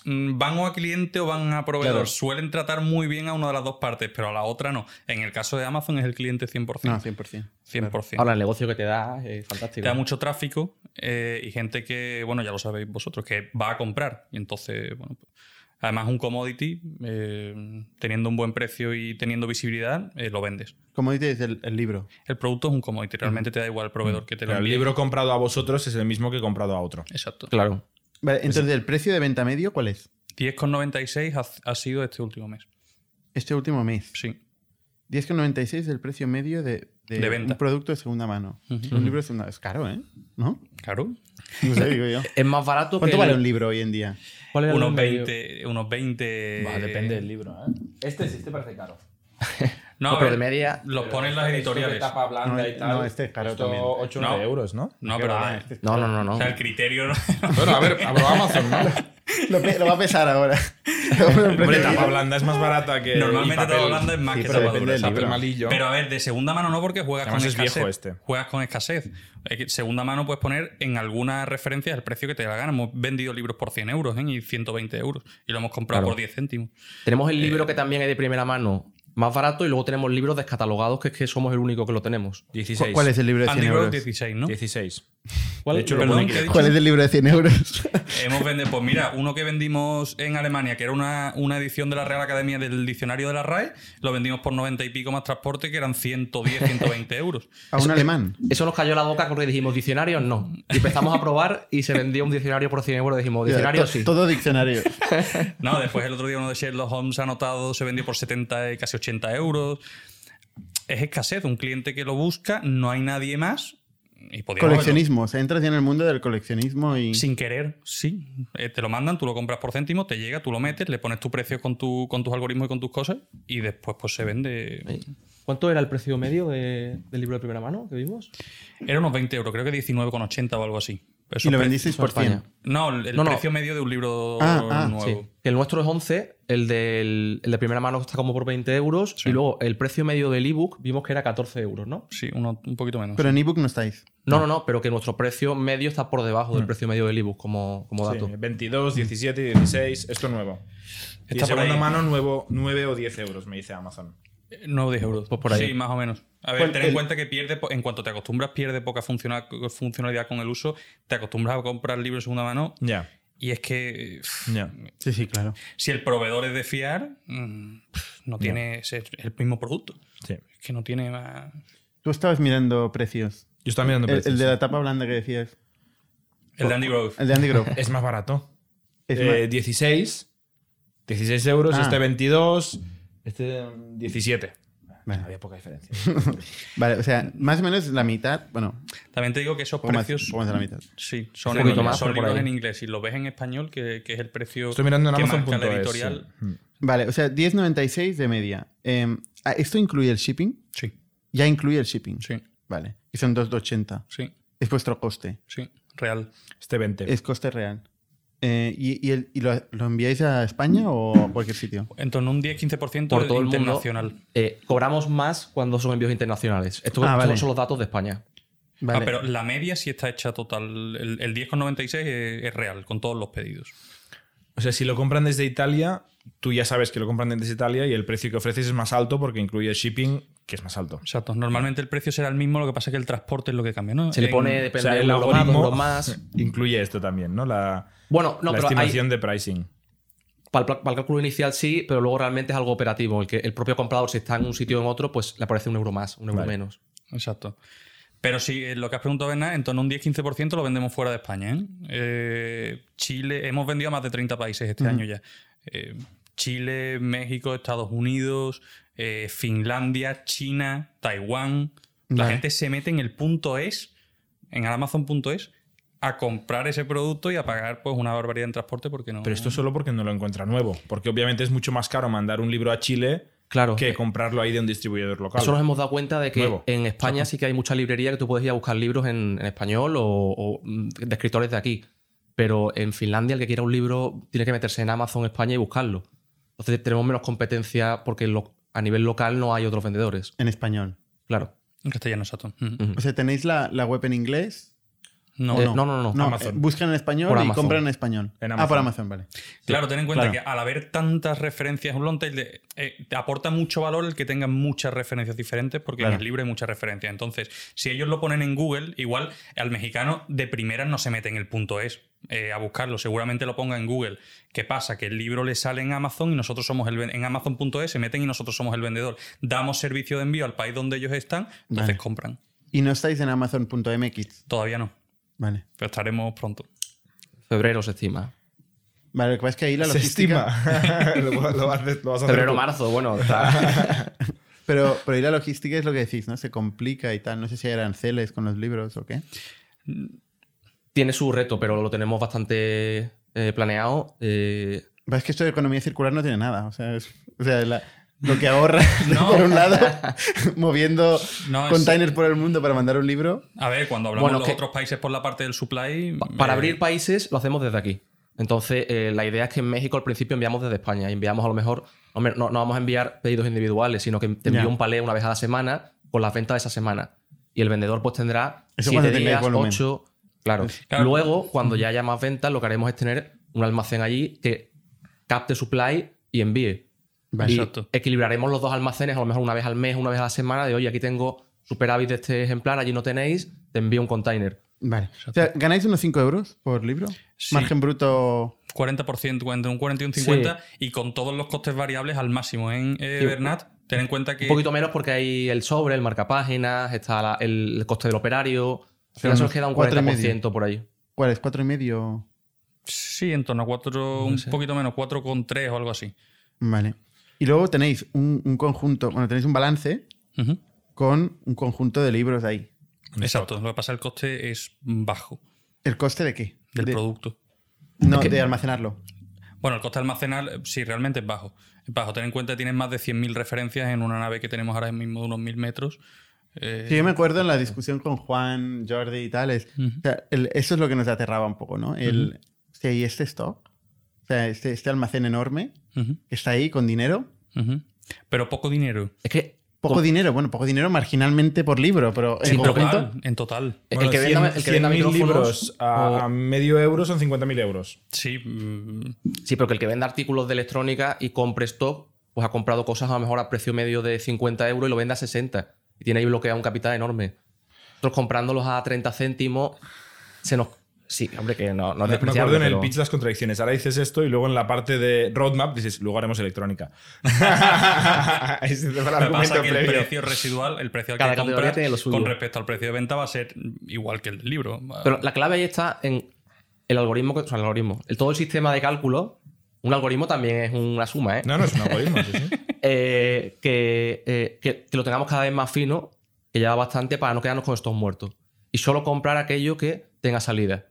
Mm, Van o a cliente o van a proveedor. Claro. Suelen tratar muy bien a una de las dos partes, pero a la otra no. En el caso de Amazon es el cliente 100%. No, 100%. 100%. Ahora el negocio que te da es fantástico. Te da mucho tráfico eh, y gente que, bueno, ya lo sabéis vosotros, que va a comprar. Y entonces, bueno, pues, además un commodity, eh, teniendo un buen precio y teniendo visibilidad, eh, lo vendes. Como dices, el, el libro. El producto es un commodity, realmente te da igual el proveedor que te lo Pero el libro comprado a vosotros es el mismo que comprado a otro. Exacto. Claro. Vale, entonces, ¿el precio de venta medio cuál es? 10,96 ha, ha sido este último mes. Este último mes. Sí. 10,96 es el precio medio de, De venta. un producto de segunda mano. Ujú. Un libro de segunda Es caro, ¿eh? ¿No? Claro. No sé, digo yo. Es más barato ¿Cuánto que. vale el- un libro hoy en día? ¿Cuál es el Unos medio? 20, unos 20. Va, depende del libro, ¿eh? Este sí, este parece caro. No, No, pero ver, de media. Los ponen las editoriales. tapa blanda No, y tal. no, este es caro también. 8 o 9 No. euros, ¿no? No, ¿Qué pero. va? de- Este es No, no, no, no. O sea, el criterio. no- Bueno, a ver, abro Amazon, ¿no? Lo, va a pesar ahora. Hombre, tapa blanda es más barata que. Normalmente tapa blanda es más Sí, que pero tapa dura, del ¿sabes? papel libro. malillo. Pero a ver, de segunda mano no, porque juegas Además con es escasez. viejo este. Juegas con escasez. Es que segunda mano puedes poner en algunas referencias el precio que te da la gana. Hemos vendido libros por 100 euros ¿eh? y 120 euros. Y lo hemos comprado Claro. por 10 céntimos. Tenemos el Eh, libro que también es de primera mano, más barato, y luego tenemos libros descatalogados, que es que somos el único que lo tenemos. 16. ¿Cuál es el libro de 100 Andy Grove euros? 16, ¿no? 16. ¿Cuál De hecho, lo Perdón, pone ¿qué aquí. he dicho? ¿Cuál es el libro de 100 euros? Hemos vendido, pues mira, uno que vendimos en Alemania, que era una, una edición de la Real Academia del Diccionario de la RAE, lo vendimos por 90 y pico más transporte, que eran 110, 120 euros. A un alemán. Eso nos cayó la boca porque dijimos, diccionarios no. Y empezamos a probar y se vendía un diccionario por 100 euros. Dijimos, diccionarios To- sí. Todo diccionario. No, después el otro día uno de Sherlock Holmes anotado se vendió por 70, y casi 80 euros. Es escasez, un cliente que lo busca, no hay nadie más. Y Coleccionismo. O sea, entras ya en el mundo del coleccionismo y. Sin querer, sí. Eh, te lo mandan, tú lo compras por céntimo, te llega, tú lo metes, le pones tu precio con, tu, con tus algoritmos y con tus cosas y después pues se vende. ¿Cuánto era el precio medio de- del libro de primera mano que vimos? Era unos 20 euros, creo que 19,80 o algo así. Y lo vendisteis por España. 100. No, el, el No, no. precio medio de un libro Ah, ah, nuevo. Sí. El nuestro es 11, el, del, el de primera mano está como por 20 euros, Sí. y luego el precio medio del ebook vimos que era 14 euros, ¿no? Sí, uno- un poquito menos. Pero en ebook no estáis. No, no, no, pero que nuestro precio medio está por debajo del precio medio del ebook como, como dato. Sí, 22, 17, 16. Esto nuevo. Y Está por segunda ahí. mano, nuevo, 9 o 10 euros, me dice Amazon. No, 10 euros. Pues por ahí. Sí, más o menos. A ver, Pues ten en el- cuenta que pierde, en cuanto te acostumbras, pierde poca funciona- funcionalidad con el uso. Te acostumbras a comprar libros de segunda mano Ya, y es que. Sí, sí, claro. si el proveedor es de fiar, mm, no tiene es el mismo producto. Sí. Es que no tiene más. Tú estabas mirando precios. Yo estaba mirando El, precios. el de la tapa blanda que decías. El de Andy Grove. El de Andy Grove. Es más barato. Es Eh, más- 16. 16 euros. Ah. Este 22. Este mm, 17. Vale. Había poca diferencia. Vale, o sea, más o menos la mitad. Bueno, También te digo que esos poco más, precios. poco más de la mitad. Sí, son, Un en, más, son pero por libros ahí. en inglés. Y lo ves en español, que, que es el precio Estoy mirando en que marca Amazon.es. la editorial. sí. Mm. Vale, o sea, 10.96 de media. Eh, ah, ¿Esto incluye el shipping? Sí, Ya incluye el shipping. sí, Vale. Y son 2.80. sí, Es vuestro coste. sí. Real. Este 20. Es coste real. Eh, ¿Y, y el- y lo, lo enviáis a España o a cualquier sitio? En torno a un 10-15% Por todo el mundo. internacional. Eh, cobramos más cuando son envíos internacionales. Estos Ah, son- vale. son los datos de España. Vale. Ah, pero la media sí está hecha total. El, el 10,96 es, es real, con todos los pedidos. O sea, si lo compran desde Italia, tú ya sabes que lo compran desde Italia y el precio que ofreces es más alto porque incluye shipping, que es más alto. Exacto. Normalmente el precio será el mismo, lo que pasa es que el transporte es lo que cambia, ¿no? Se le pone, O depende sea, de el algoritmo más. incluye esto también, ¿no? La, Bueno, no, la pero hay, estimación de pricing. Para el, pla- para el cálculo inicial sí, pero luego realmente es algo operativo. El, que el propio comprador, si está en un sitio o en otro, pues le aparece un euro más, un euro Vale. menos. Exacto. Pero sí, eh, lo que has preguntado, Bernard, en torno a un 10-15% lo vendemos fuera de España. ¿eh? Eh, Chile, hemos vendido a más de 30 países este año ya. Eh, Chile, México, Estados Unidos, eh, Finlandia, China, Taiwán. La Vale. gente se mete en el punto es, en Amazon.es, a comprar ese producto y a pagar pues una barbaridad en transporte porque no. Pero esto es solo porque no lo encuentra nuevo. Porque obviamente es mucho más caro mandar un libro a Chile Claro. que comprarlo ahí de un distribuidor local. Eso nos hemos dado cuenta de que Nuevo. en España sí que hay mucha librería que tú puedes ir a buscar libros en, en español o, o, mm, de escritores de aquí. Pero en Finlandia, el que quiera un libro tiene que meterse en Amazon España y buscarlo. Entonces tenemos menos competencia porque lo- a nivel local no hay otros vendedores. En español. Claro. En castellano, exacto. Ujú. O sea, ¿tenéis la, la web en inglés? No, Eh, no. no, no, no. No, Amazon. eh, buscan en español Por y Amazon. compran en español. En Ah, por Amazon, vale. Claro, ten en cuenta claro. que al haber tantas referencias en un long tail, de- eh, te aporta mucho valor el que tengan muchas referencias diferentes, porque Claro. en el libro hay muchas referencias. Entonces, si ellos lo ponen en Google, igual al mexicano de primeras no se mete en el punto es eh, a buscarlo, seguramente lo ponga en Google. ¿Qué pasa? Que el libro le sale en Amazon y nosotros somos el en Amazon.es se meten y nosotros somos el vendedor. Damos servicio de envío al país donde ellos están, entonces Vale. compran. Y no estáis en Amazon.mx. Todavía no, Vale. pero estaremos pronto. Febrero se estima. Vale, lo que pasa es que ahí la Se logística. estima. lo, lo vas a hacer- lo vas a hacer Febrero, tú. marzo, bueno. está- Pero, pero ahí la logística es lo que decís, ¿no? Se complica y tal. No sé si hay aranceles con los libros o qué. Tiene su reto, pero lo tenemos bastante eh, planeado. Eh, Pero es que esto de economía circular no tiene nada. O sea, es- o sea, la- lo que ahorra No. por un lado, moviendo No, es- containers por el mundo para mandar un libro. A ver, cuando hablamos Bueno, de los que- otros países por la parte del supply. Pa- Para eh, abrir países lo hacemos desde aquí. Entonces, eh, la idea es que en México al principio enviamos desde España. Y enviamos a lo mejor, hombre, no, no vamos a enviar pedidos individuales, sino que te envío un palé una vez a la semana con las ventas de esa semana. Y el vendedor pues tendrá Eso 7 cuando tengáis días, volumen. 8. Claro. Claro. Luego, cuando ya haya más ventas, lo que haremos es tener un almacén allí que capte supply y envíe. Vale. y Exacto. equilibraremos los dos almacenes, a lo mejor una vez al mes, una vez a la semana, de oye, aquí tengo superávit de este ejemplar, allí no tenéis, te envío un container. Vale. O sea, ¿ganáis unos 5 euros por libro? Sí. Margen bruto. 40%, entre un 40 y un 50, y con todos los costes variables al máximo en eh, Sí. Bernat. Ten en cuenta que. Un poquito menos porque hay el sobre, el marcapáginas, está la- el, el coste del operario. Pero se nos queda un cuatro y medio. 40% por ahí. ¿Cuál es? ¿Cuatro y medio? Sí, en torno a 4, un poquito menos, 4,3 o algo así. Vale. Y luego tenéis un, un conjunto, bueno, tenéis un balance con un conjunto de libros ahí. Exacto. Lo que pasa es que el coste es bajo ¿El coste de qué? del de, producto. No, que- de almacenarlo. Bueno, el coste almacenal, eh, sí, realmente es bajo. Es bajo. Ten en cuenta que tienes más de 100.000 referencias en una nave que tenemos ahora mismo de unos 1.000 metros. Eh, Sí, yo me acuerdo en la discusión con Juan, Jordi y tal. es- Ujú. o sea, el- eso es lo que nos aterraba un poco, ¿no? El, hostia, ¿y este stock? Este, este almacén enorme que está ahí con dinero. Pero poco dinero. Es que Poco dinero, bueno, poco dinero marginalmente por libro, pero Sí, en conjunto. Total, en total. el que venda, 100 el que venda 100.000 micrófonos libros a, o- a medio euro son 50.000 euros. Sí, mm, Sí, pero que el que venda artículos de electrónica y compre stock, pues ha comprado cosas a lo mejor a precio medio de 50 euros y lo vende a 60. Y tiene ahí bloqueado un capital enorme. Nosotros comprándolos a 30 céntimos, se nos. Sí, hombre, que no, no Me acuerdo en el pero- pitch las contradicciones. Ahora dices esto y luego en la parte de roadmap dices, luego haremos electrónica. Es el Lo que argumento pasa es que el precio residual, el precio al Cada que compras tiene lo suyo. con respecto al precio de venta va a ser igual que el libro. Pero la clave ahí está en el algoritmo, que- o sea, el algoritmo. El, todo el sistema de cálculo, un algoritmo también es una suma, ¿eh? No, no, es un algoritmo, sí, sí. Eh, que, eh, que- que lo tengamos cada vez más fino, que ya va bastante para no quedarnos con estos muertos. Y solo comprar aquello que tenga salida.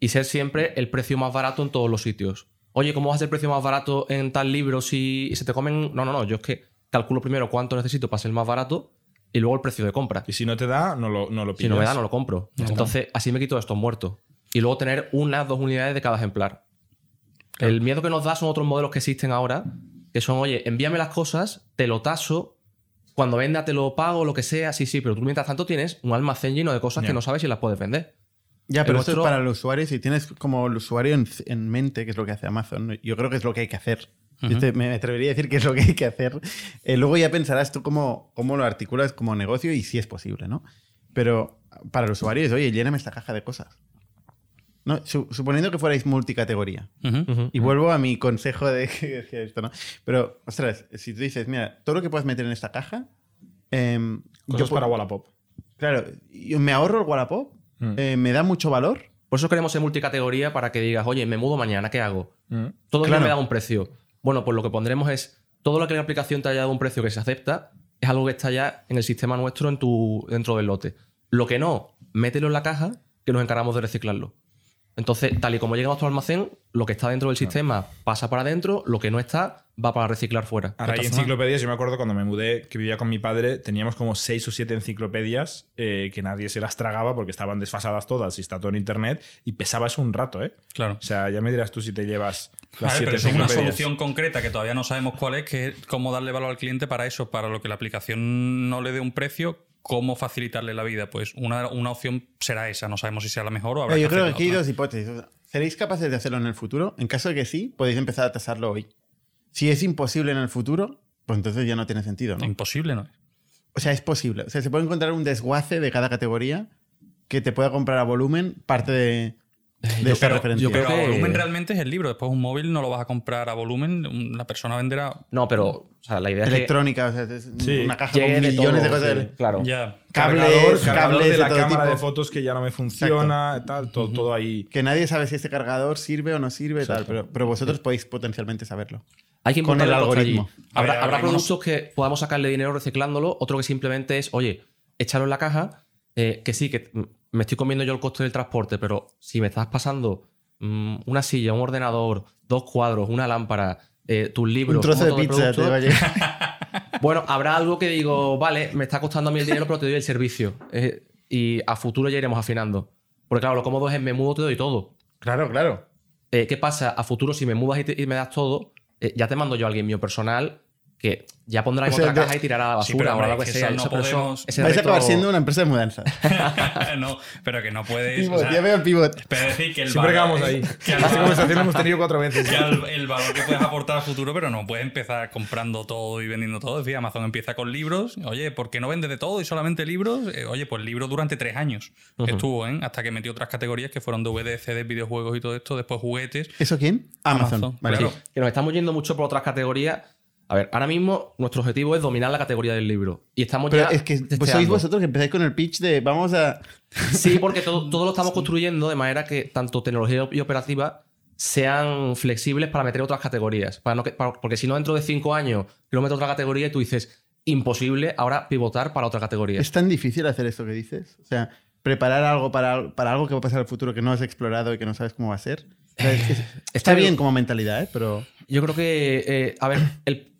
Y ser siempre el precio más barato en todos los sitios. Oye, ¿cómo vas a ser el precio más barato en tal libro si se te comen.? No, no, no. Yo es que calculo primero cuánto necesito para ser más barato y luego el precio de compra. Y si no te da, no lo, no lo Si no me da, no lo compro. Entonces, así me quito estos muertos. Y luego tener unas, dos unidades de cada ejemplar. El miedo que nos da son otros modelos que existen ahora, que son, oye, envíame las cosas, te lo taso, cuando venda te lo pago, lo que sea, sí, sí, pero tú mientras tanto tienes un almacén lleno de cosas que no sabes si las puedes vender. Ya, pero El esto es otro- para el usuario. Si tienes como el usuario en, en mente, que es lo que hace Amazon, yo creo que es lo que hay que hacer. Yo Ujú. te- me atrevería a decir que es lo que hay que hacer. Eh, luego ya pensarás tú cómo, cómo lo articulas como negocio y si es posible, ¿no? Pero para el usuario es, oye, lléname esta caja de cosas. No, su- suponiendo que fuerais multicategoría. Ujú. Y vuelvo a mi consejo de que decía esto, ¿no? Pero, ostras, si tú dices, mira, todo lo que puedes meter en esta caja, em, Cosas pu- para Wallapop. Claro, yo me ahorro el Wallapop, Mm. eh, me da mucho valor. Por eso queremos ser multicategoría para que digas, oye, me mudo mañana, ¿qué hago? Mm. Todo Claro. me da un precio. Bueno, pues lo que pondremos es todo lo que la aplicación te haya dado un precio que se acepta, es algo que está ya en el sistema nuestro en tu, dentro del lote. Lo que no, mételo en la caja que nos encargamos de reciclarlo. Entonces, tal y como llega a nuestro almacén, lo que está dentro del sistema pasa para adentro, lo que no está va para reciclar fuera. Ahora hay enciclopedias, yo me acuerdo cuando me mudé, que vivía con mi padre, teníamos como seis o siete enciclopedias eh, que nadie se las tragaba porque estaban desfasadas todas y está todo en internet y pesaba eso un rato, ¿eh? Claro. O sea, ya me dirás tú si te llevas las Vale, siete pero es una solución concreta que todavía no sabemos cuál es, que es cómo darle valor al cliente para eso, para lo que la aplicación no le dé un precio, cómo facilitarle la vida. Pues una, una opción será esa, no sabemos si sea la mejor o habrá Pero yo que creo que aquí hay dos hipótesis. ¿Seréis capaces de hacerlo en el futuro? En caso de que sí, podéis empezar a tasarlo hoy. Si es imposible en el futuro, pues entonces ya no tiene sentido, ¿no? Imposible, ¿no? O sea, es posible. O sea, se puede encontrar un desguace de cada categoría que te pueda comprar a volumen parte de, de esa Pero, referencia. yo creo pero a que- volumen realmente es el libro. Después un móvil no lo vas a comprar a volumen. La persona venderá. No, pero o sea, la idea es que Electrónica, o sea, es Sí, una caja con de millones de todo, cosas. sí, claro. Ya. Cables, cargador, cargador cables de la todo cámara tipo. de fotos que ya no me funciona, tal, todo, todo ahí. Que nadie sabe si este cargador sirve o no sirve, tal, pero, pero vosotros podéis potencialmente saberlo. Hay que Con el algoritmo. Habrá, productos que podamos sacarle dinero reciclándolo, otro que simplemente es, oye, échalo en la caja, eh, que sí, que me estoy comiendo yo el coste del transporte, pero si me estás pasando mm, una silla, un ordenador, dos cuadros, una lámpara, eh, tus libros, Un trozo de pizza te va a llegar. Bueno, habrá algo que digo, vale, me está costando a mí el dinero, pero te doy el servicio. Eh, y a futuro ya iremos afinando. Porque claro, lo cómodo es me mudo, te doy todo. claro, claro. Eh, ¿Qué pasa? A futuro, si me mudas y, te- y me das todo, eh, ya te mando yo a alguien mío personal que ya pondrá en O sea, otra de- caja y tirará a la Sí, basura pero, o algo que sea. no Eso- pero eso- podemos- ese Vais a acabar siendo una empresa de mudanza. no, pero que no puedes. o Pivot, sea, ya veo el pivot. pero decir que el Siempre valor- ahí. Que el, Esta valor, conversación hemos tenido cuatro veces. que el- el valor que puedes aportar al futuro, pero no puedes empezar comprando todo y vendiendo todo. Es decir, Amazon empieza con libros. Oye, ¿por qué no vende de todo y solamente libros? Eh, oye, pues libros durante tres años estuvo, ¿eh? Hasta que metió otras categorías que fueron DVD, CD, videojuegos y todo esto. Después juguetes. ¿Eso quién? Amazon. Amazon, Vale. claro. que nos estamos yendo mucho por otras categorías. A ver, ahora mismo nuestro objetivo es dominar la categoría del libro. Y estamos Pero ya. es que pues sois vosotros que empezáis con el pitch de vamos a. Sí, porque todo, todo lo estamos construyendo de manera que tanto tecnología y operativa sean flexibles para meter otras categorías. Para no que- para- porque si no, dentro de cinco años, quiero meter otra categoría y tú dices, imposible ahora pivotar para otra categoría. ¿Es tan difícil hacer esto que dices? O sea, preparar algo para, para algo que va a pasar en el futuro que no has explorado y que no sabes cómo va a ser. O sea, es- es- está bien. bien como mentalidad, ¿eh? Pero. Yo creo que, eh, a ver, el-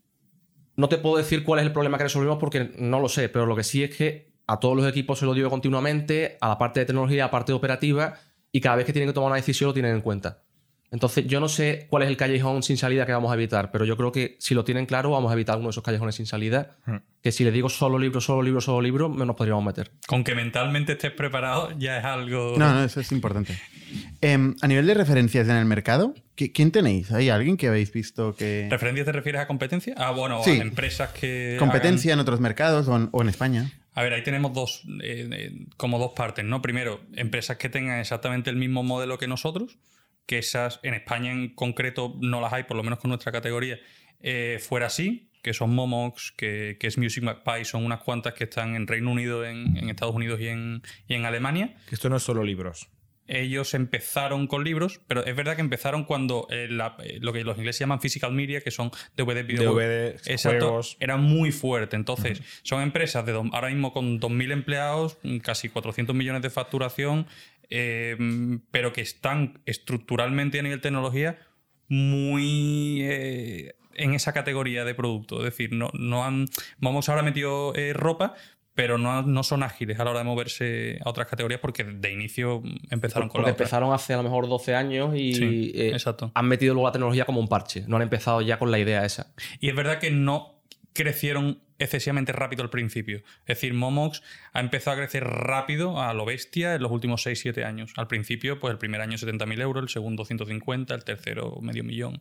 no te puedo decir cuál es el problema que resolvemos porque no lo sé, pero lo que sí es que a todos los equipos se lo digo continuamente, a la parte de tecnología, a la parte operativa, y cada vez que tienen que tomar una decisión lo tienen en cuenta. Entonces, yo no sé cuál es el callejón sin salida que vamos a evitar, pero yo creo que si lo tienen claro, vamos a evitar uno de esos callejones sin salida. Que si le digo solo libro, solo libro, solo libro, nos podríamos meter. Con que mentalmente estés preparado ya es algo. No, no, eso es importante. Em, a nivel de referencias en el mercado, ¿qui- ¿quién tenéis? ¿Hay alguien que habéis visto que. ¿Referencias te refieres a competencia? Ah, bueno, Sí. a empresas que. Competencia en otros mercados o en, o en España? A ver, ahí tenemos dos, eh, eh, como dos partes, ¿no? Primero, empresas que tengan exactamente el mismo modelo que nosotros, que esas en España en concreto no las hay, por lo menos con nuestra categoría, eh, fuera así, que son Momox, que, que es Music Magpie, son unas cuantas que están en Reino Unido, en, en Estados Unidos y en, y en Alemania. Que esto no es solo libros. Ellos empezaron con libros, pero es verdad que empezaron cuando eh, la- eh, lo que los ingleses llaman physical media, que son DVD, videojuegos. Exacto, era muy fuerte. Entonces, son empresas de ahora mismo con 2.000 empleados, casi 400 millones de facturación, eh, pero que están estructuralmente a nivel tecnología muy eh, en esa categoría de producto. Es decir, no, no han. Vamos, ahora metido eh, ropa. Pero no, no son ágiles a la hora de moverse a otras categorías porque de inicio empezaron con Porque la otra. empezaron hace a lo mejor 12 años y Sí, eh, exacto. han metido luego la tecnología como un parche. No han empezado ya con la idea esa. Y es verdad que no crecieron excesivamente rápido al principio. Es decir, Momox ha empezado a crecer rápido a lo bestia en los últimos 6-7 años. Al principio, pues el primer año 70.000 euros, el segundo 150, el tercero medio millón.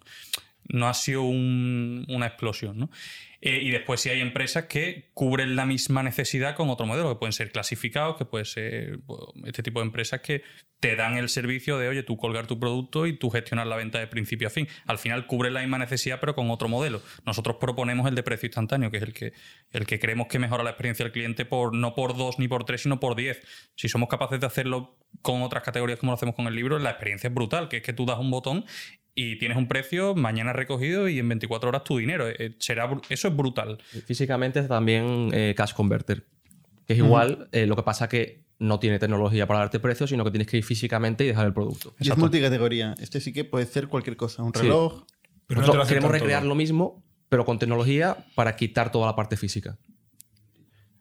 No ha sido un- una explosión, ¿no? Eh, y después sí hay empresas que cubren la misma necesidad con otro modelo, que pueden ser clasificados, que puede ser pues, este tipo de empresas que te dan el servicio de, oye, tú colgar tu producto y tú gestionar la venta de principio a fin. Al final cubren la misma necesidad, pero con otro modelo. Nosotros proponemos el de precio instantáneo, que es el que, el que creemos que mejora la experiencia del cliente por no por dos ni por tres, sino por diez. Si somos capaces de hacerlo con otras categorías como lo hacemos con el libro, la experiencia es brutal, que es que tú das un botón y tienes un precio mañana recogido y en 24 horas tu dinero. Eh, Será, eso es brutal. Físicamente también eh, Cash Converter, que es igual, eh, lo que pasa que no tiene tecnología para darte precio, sino que tienes que ir físicamente y dejar el producto. Y es multicategoría. Este sí que puede ser cualquier cosa. Un Sí. reloj. Pero no te lo Nosotros queremos recrear todo. lo mismo, pero con tecnología para quitar toda la parte física.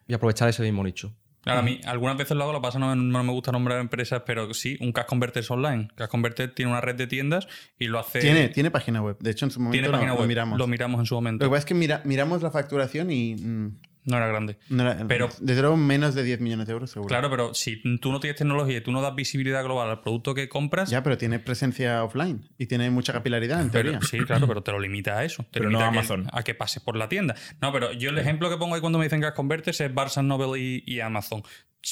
Y aprovechar ese mismo nicho. Claro, a mí algunas veces lo hago, lo pasa no, no me gusta nombrar empresas, pero sí, un Cash Converter es online. Cash Converter tiene una red de tiendas y lo hace... Tiene, tiene página web. De hecho, en su momento tiene lo- página lo, web. miramos. Lo miramos en su Lo momento. que pasa es que mira- miramos la facturación y. mm, No era grande. no era- Pero- desde luego, menos de 10 millones de euros, seguro. Claro, pero si tú no tienes tecnología y tú no das visibilidad global al producto que compras, Ya, pero tiene presencia offline y tiene mucha capilaridad, en teoría. Sí, claro, pero te lo limita a eso. Te Pero limita no a que, Amazon. a que pases por la tienda. No, pero yo el ejemplo que pongo ahí cuando me dicen Cash Converters es Barnes Noble y, y Amazon.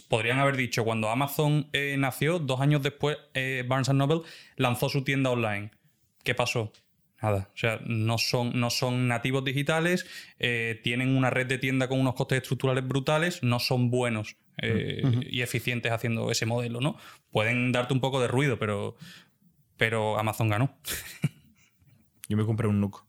Podrían haber dicho, cuando Amazon eh, nació, dos años después, eh, Barnes Noble lanzó su tienda online. ¿Qué pasó? Nada. O sea, no son, no son nativos digitales, eh, tienen una red de tienda con unos costes estructurales brutales, no son buenos eh, y eficientes haciendo ese modelo, ¿no? Pueden darte un poco de ruido, pero, pero Amazon ganó. Yo me compré un Nook.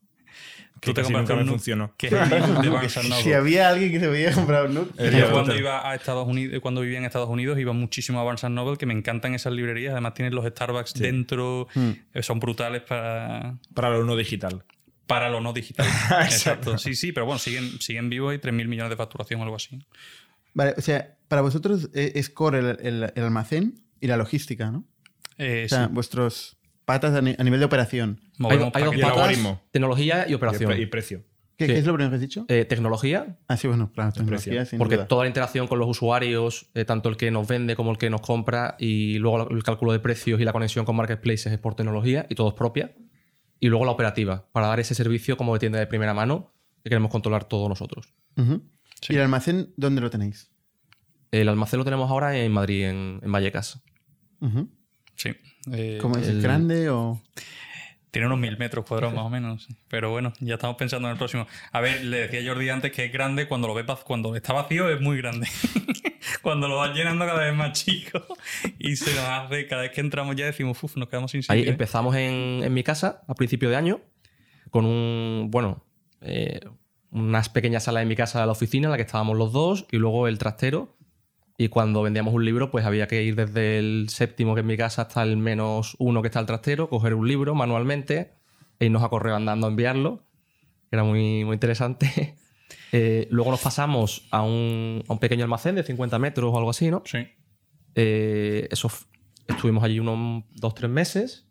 Que Tú te compraste nunca un me Nook, funcionó. Que es el Linux de Barnes Noble. Si había alguien que se veía comprar un Nook, Eh, Yo cuando iba a Estados Unidos, cuando vivía en Estados Unidos, iba muchísimo a Barnes Noble, que me encantan esas librerías. Además tienen los Starbucks dentro, eh, son brutales para, Para lo no digital. para lo no digital. Exacto. Sí, sí, pero bueno, siguen, siguen vivos y 3.000 millones de facturación o algo así. Vale, o sea, para vosotros eh, es core el, el- el almacén y la logística, ¿no? Eh, O sea, sí, vuestros patas a, ni- a nivel de operación. Hay, movemos hay dos patas, algoritmo. tecnología y Y, operación. pre- y precio. ¿Qué, Sí. qué es lo primero que has dicho? Eh, tecnología, ah, sí, bueno, claro, tecnología, sin porque duda. toda la interacción con los usuarios, eh, tanto el que nos vende como el que nos compra, y luego el cálculo de precios y la conexión con marketplaces es por tecnología y todo es propia. Y luego la operativa, para dar ese servicio como de tienda de primera mano que queremos controlar todos nosotros. ¿Y el almacén dónde lo tenéis? El almacén lo tenemos ahora en Madrid, en, en Vallecas. Sí. Eh, ¿Cómo es? el- ¿Grande o...? Tiene unos mil metros cuadrados más o menos. Pero bueno, ya estamos pensando en el próximo. A ver, le decía a Jordi antes que es grande cuando lo ves cuando está vacío es muy grande. cuando lo vas llenando cada vez más chico. Y se nos hace, cada vez que entramos ya decimos, uff, nos quedamos sin sitio. Ahí ¿eh?". empezamos en, en mi casa a principio de año con un, bueno, eh, unas pequeñas salas en mi casa de la oficina en la que estábamos los dos y luego el trastero. Y cuando vendíamos un libro, pues había que ir desde el séptimo que es mi casa hasta el menos uno que está el trastero, coger un libro manualmente e irnos a correo andando a enviarlo. que Era muy, muy interesante. Eh, luego nos pasamos a un, a un pequeño almacén de 50 metros o algo así, ¿no? Sí. Eh, eso estuvimos allí unos dos, tres meses.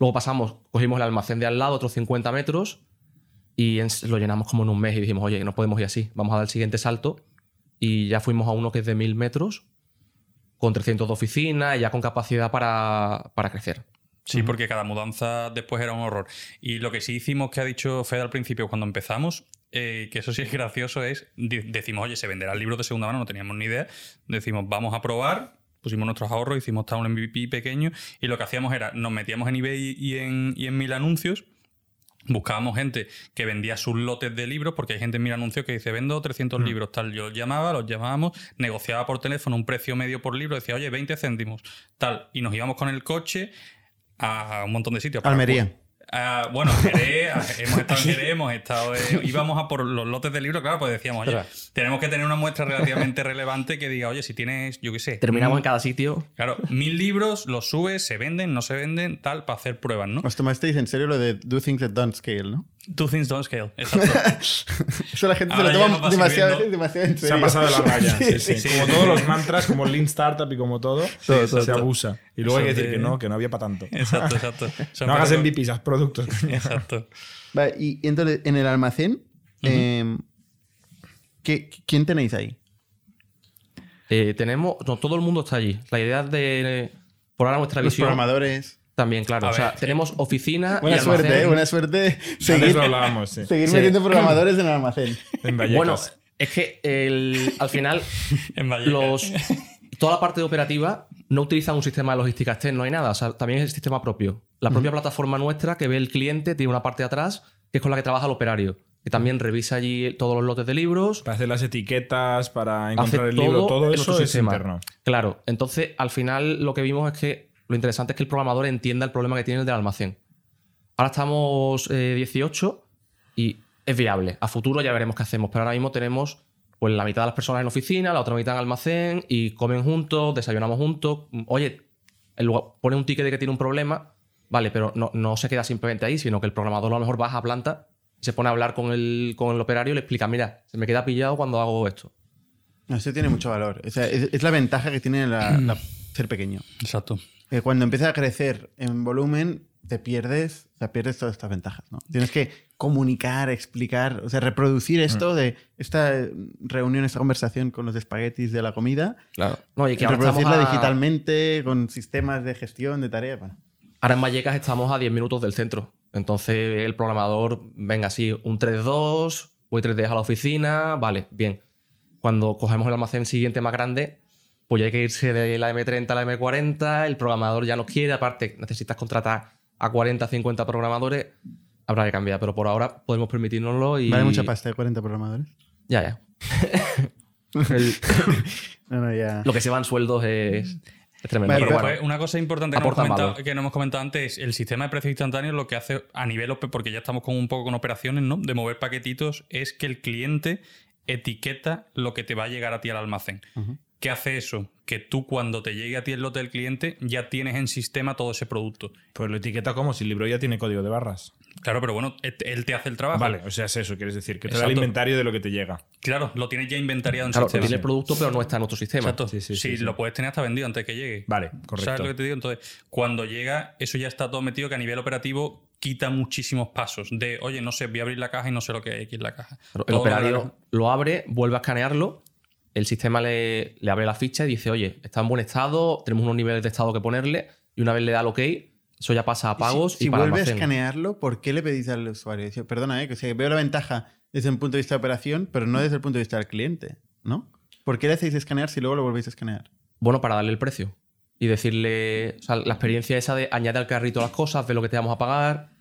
Luego pasamos, cogimos el almacén de al lado, otros 50 metros, y en- lo llenamos como en un mes y dijimos, oye, no podemos ir así, vamos a dar el siguiente salto. Y ya fuimos a uno que es de 1000 metros, con 300 de oficina y ya con capacidad para, para crecer. Sí, porque cada mudanza después era un horror. Y lo que sí hicimos, que ha dicho Fede al principio cuando empezamos, eh, que eso sí es gracioso, es decimos, oye, se venderán libros de segunda mano, no teníamos ni idea. Decimos, vamos a probar, pusimos nuestros ahorros, hicimos hasta un MVP pequeño y lo que hacíamos era, nos metíamos en eBay y en, y en mil anuncios. Buscábamos gente que vendía sus lotes de libros, porque hay gente en mil anuncios que dice, vendo 300 libros, tal. Yo los llamaba, los llamábamos, negociaba por teléfono un precio medio por libro, decía, oye, 20 céntimos, tal. Y nos íbamos con el coche a un montón de sitios. para- Almería. Ah, bueno, Jerez, ah, hemos estado en Jerez, hemos estado. eh, íbamos a por los lotes de libros, claro, pues decíamos, oye, tenemos que tener una muestra relativamente relevante que diga, oye, si tienes, yo qué sé. Terminamos en cada sitio. Claro, mil libros, los subes, se venden, no se venden, tal, para hacer pruebas, ¿no? Os tomasteis en serio lo de do things that don't scale, ¿no? Two things don't scale. Exacto. Eso la gente Ahora se lo toma demasiado, demasiado en Se ha pasado de la raya. sí, sí. sí. Como todos los mantras, como el Lean Startup y como todo, Todo, se todo, abusa. Y luego hay que decir de- que no, que no había para tanto. Exacto, exacto. No hagas MVPs, haz productos. Exacto. Vale, y entonces, en el almacén, eh, ¿qué- ¿quién tenéis ahí? Eh, tenemos, no, todo el mundo está allí. La idea es de, por ahora nuestra Los visión, programadores. También, claro. A o sea, ver, tenemos oficina Buena y suerte, ¿eh? Buena suerte. Seguir, lo hablábamos, sí. seguir Sí. metiendo programadores en el almacén. En Vallecas. Bueno, es que el- al final En los, toda la parte de operativa no utiliza un sistema de logística externo ni nada. O sea, también es el sistema propio. La propia plataforma nuestra que ve el cliente tiene una parte de atrás que es con la que trabaja el operario. Que también revisa allí todos los lotes de libros. Para hacer las etiquetas, para encontrar el libro, todo eso es sistema. interno. Claro. Entonces, al final lo que vimos es que lo interesante es que el programador entienda el problema que tiene el del almacén. Ahora estamos eh, 18 y es viable. A futuro ya veremos qué hacemos. Pero ahora mismo tenemos pues la mitad de las personas en oficina, la otra mitad en almacén y comen juntos, desayunamos juntos. Oye, el pone un ticket de que tiene un problema, vale, pero no, se queda simplemente ahí, sino que el programador a lo mejor baja a planta y se pone a hablar con el, con el operario y le explica, mira, se me queda pillado cuando hago esto. Eso tiene mucho valor. Es, la ventaja que tiene la- la- ser pequeño. Exacto. Eh, cuando empieza a crecer en volumen, te pierdes, o sea, pierdes todas estas ventajas. ¿no? Tienes que comunicar, explicar, o sea, reproducir esto de esta reunión, esta conversación con los espaguetis de la comida, Claro. No, y que reproducirla a- digitalmente con sistemas de gestión de tareas. Bueno. ahora en Vallecas estamos a 10 minutos del centro. Entonces el programador, venga, sí, un 3-2, voy 3D a la oficina, vale, bien. Cuando cogemos el almacén siguiente más grande, pues ya hay que irse de la M30 a la M40, el programador ya no quiere, aparte necesitas contratar a 40, 50 programadores, habrá que cambiar, pero por ahora podemos permitirnoslo y... Vale mucha pasta de 40 programadores. Ya, ya. El- No, no, ya. lo que se va en sueldos es, es tremendo. Vale, pero bueno, una cosa importante que no, hemos que no hemos comentado antes es el sistema de precios instantáneos lo que hace a nivel, porque ya estamos con un poco con operaciones, ¿no? De mover paquetitos, es que el cliente etiqueta lo que te va a llegar a ti al almacén. ¿Qué hace eso? Que tú cuando te llegue a ti el lote del cliente ya tienes en sistema todo ese producto. Pues lo etiqueta como si el libro ya tiene código de barras. Claro, pero bueno, él te hace el trabajo. Vale, o sea, es eso, quieres decir, que te da el inventario de lo que te llega. Claro, lo tienes ya inventariado en claro, sistema. tiene el producto, pero no está en otro sistema. Exacto. Sí, sí, Sí, sí, sí. lo puedes tener hasta vendido antes de que llegue. Vale, correcto. ¿Sabes lo que te digo? Entonces, cuando llega, eso ya está todo metido que a nivel operativo quita muchísimos pasos. De, oye, no sé, voy a abrir la caja y no sé lo que hay aquí en la caja. Pero el operario lo abre, vuelve a escanearlo, el sistema le, le abre la ficha y dice, oye, está en buen estado, tenemos unos niveles de estado que ponerle, y una vez le da el ok, eso ya pasa a pagos si, y si para vuelve a escanearlo, ¿por qué le pedís al usuario? Dice, Perdona, ¿eh? que, o sea, veo la ventaja desde un punto de vista de operación, pero no desde el punto de vista del cliente, ¿no? ¿Por qué le hacéis escanear si luego lo volvéis a escanear? Bueno, para darle el precio y decirle, o sea, la experiencia esa de añade al carrito las cosas, ve lo que te vamos a pagar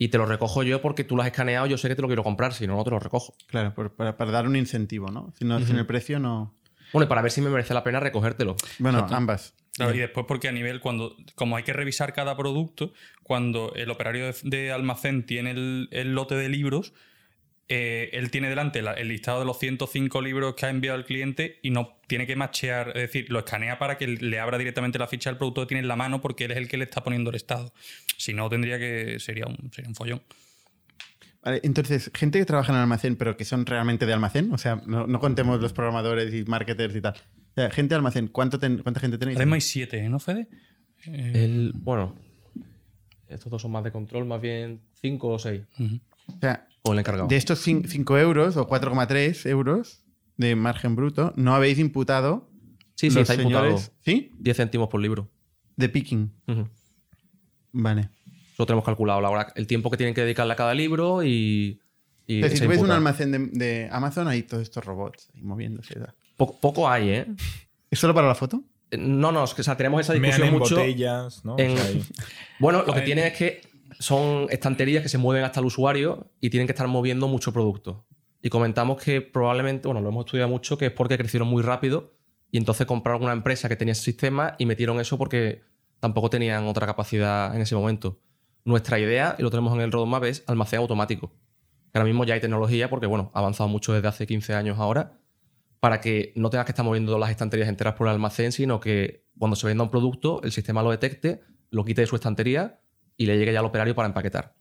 y te lo recojo yo porque tú lo has escaneado, yo sé que te lo quiero comprar, si no, no te lo recojo. Claro, por- para, para dar un incentivo, ¿no? Si no, sin el precio no. Bueno, y para ver si me merece la pena recogértelo. Bueno, ambas. Claro, y después porque a nivel, cuando, como hay que revisar cada producto, cuando el operario de, de almacén tiene el, el lote de libros, eh, él tiene delante la- el listado de los 105 libros que ha enviado el cliente y no tiene que machear, es decir, lo escanea para que le abra directamente la ficha del producto que tiene en la mano porque él es el que le está poniendo el estado. Si no, tendría que, sería un, sería un follón. Vale, entonces, gente que trabaja en el almacén, pero que son realmente de almacén, o sea, no, no contemos los programadores y marketers y tal. O sea, gente de almacén, ¿cuánto ten- ¿cuánta gente tenéis? Mismo hay 7, ¿no, Fede? Eh, El, bueno, estos dos son más de control, más bien 5 o 6. ujú. O sea, O el encargado. de estos 5 euros o 4,3 euros de margen bruto, no habéis imputado sí, sí, los está imputado ¿Sí? 10 céntimos por libro. De picking. Ujú. Vale. Lo tenemos calculado, la hora, el tiempo que tienen que dedicarle a cada libro y. y O sea, si ves un almacén de, de Amazon, hay todos estos robots ahí moviéndose. ¿verdad? Po- poco hay, ¿eh? ¿Es solo para la foto? Eh, No, no, es que o sea, tenemos esa Mean discusión en mucho. botellas, ¿no? O en- sea, hay- Bueno, lo que tiene es que son estanterías que se mueven hasta el usuario y tienen que estar moviendo mucho producto. Y comentamos que probablemente, bueno, lo hemos estudiado mucho, que es porque crecieron muy rápido y entonces compraron una empresa que tenía ese sistema y metieron eso porque tampoco tenían otra capacidad en ese momento. Nuestra idea, y lo tenemos en el roadmap, es almacén automático. Ahora mismo ya hay tecnología porque, bueno, ha avanzado mucho desde hace 15 años ahora, para que no tengas que estar moviendo las estanterías enteras por el almacén, sino que cuando se venda un producto, el sistema lo detecte, lo quite de su estantería y le llegue ya al operario para empaquetar.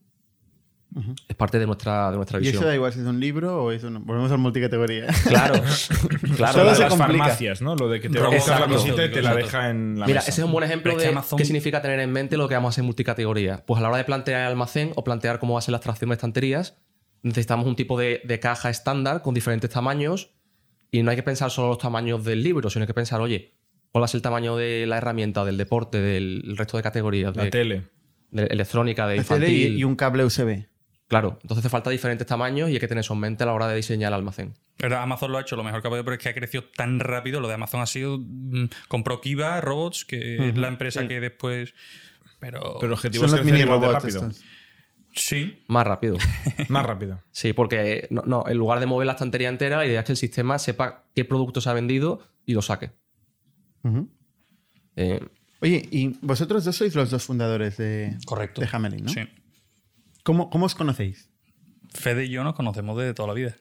Es parte de nuestra, de nuestra Y eso visión. da igual si es un libro o es un... Volvemos al multicategoría. Claro, claro. Solo las se claro. complica. farmacias, ¿no? Lo de que te va a Robot buscar la cosita y te la deja en la Mira, mesa. ese es un buen ejemplo de Amazon- qué significa tener en mente lo que vamos a hacer en multicategoría. Pues a la hora de plantear el almacén o plantear cómo va a ser la extracción de estanterías, necesitamos un tipo de, de caja estándar con diferentes tamaños y no hay que pensar solo los tamaños del libro, sino hay que pensar, oye, ¿cuál va a ser el tamaño de la herramienta, del deporte, del resto de categorías? La de- tele. De electrónica, de infantil. y, y un cable USB. Claro, entonces hace falta diferentes tamaños y hay que tener eso en mente a la hora de diseñar el almacén. Pero Amazon lo ha hecho lo mejor que ha podido, pero es que ha crecido tan rápido. Lo de Amazon ha sido. mm, compró Kiva Robots, que es la empresa que después. Pero. Pero el objetivo es crecer igual de rápido. estos. sí. Más rápido. Más rápido. Sí, porque no, no, en lugar de mover la estantería entera, la idea es que el sistema sepa qué producto se ha vendido y lo saque. Eh, Oye, y vosotros dos sois los dos fundadores de, Correcto. de Hamelin, ¿no? Sí. ¿Cómo, ¿Cómo os conocéis? Fede y yo nos conocemos desde toda la vida.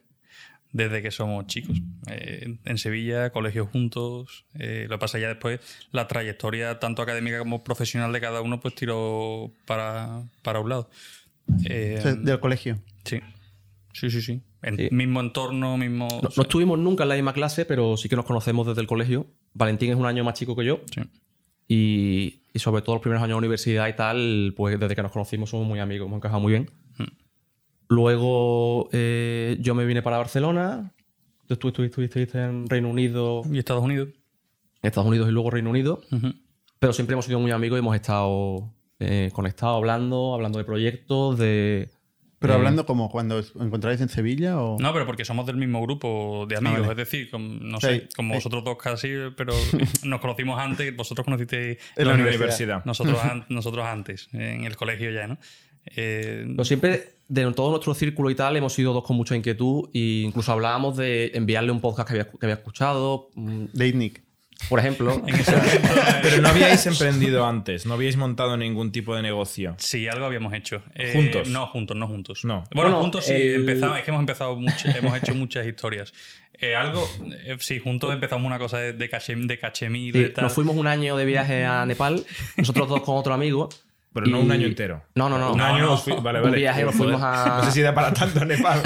Desde que somos chicos. Eh, en Sevilla, colegios juntos. Eh, lo que pasa ya después, la trayectoria, tanto académica como profesional de cada uno, pues tiró para, para un lado. Eh, O sea, del colegio. sí. Sí, sí, sí. En Sí. Mismo entorno, mismo. no, no estuvimos nunca en la misma clase, pero sí que nos conocemos desde el colegio. Valentín es un año más chico que yo Sí. Y, y sobre todo los primeros años de universidad y tal, pues desde que nos conocimos somos muy amigos, hemos encajado muy bien. Mm. Luego eh, yo me vine para Barcelona, tú estuviste, estuviste- en Reino Unido, Y Estados Unidos. Estados Unidos y luego Reino Unido. Ujú. Pero siempre hemos sido muy amigos y hemos estado eh, conectados, hablando, hablando de proyectos, de... Pero Eh, hablando como cuando os encontráis en Sevilla o... No, pero porque somos del mismo grupo de amigos, vale. es decir, com- no Sí. sé, como Eh. vosotros dos casi, pero nos conocimos antes, vosotros conocisteis En la universidad. universidad. nosotros, an- nosotros antes, en el colegio ya, ¿no? Eh, Pero siempre, de todo nuestro círculo y tal, hemos sido dos con mucha inquietud e incluso hablábamos de enviarle un podcast que había, que había escuchado, mm, De ITNIC. Por ejemplo. en ese momento, eh, Pero no habíais emprendido antes, no habíais montado ningún tipo de negocio. Sí, algo habíamos hecho. Eh, ¿Juntos? No, juntos, no juntos. No. Bueno, Bueno, juntos sí, el- empezamos, es que hemos empezado mucho- hemos hecho muchas historias. Eh, algo, eh, sí, juntos empezamos una cosa de, de, cache- de cachemir, Sí, nos fuimos un año de viaje a Nepal, nosotros dos con otro amigo. Pero no y- un año entero. No, no, no. Un No, año no. fui- Vale, Un vale. viaje, nos fuimos a- No sé si da para tanto Nepal.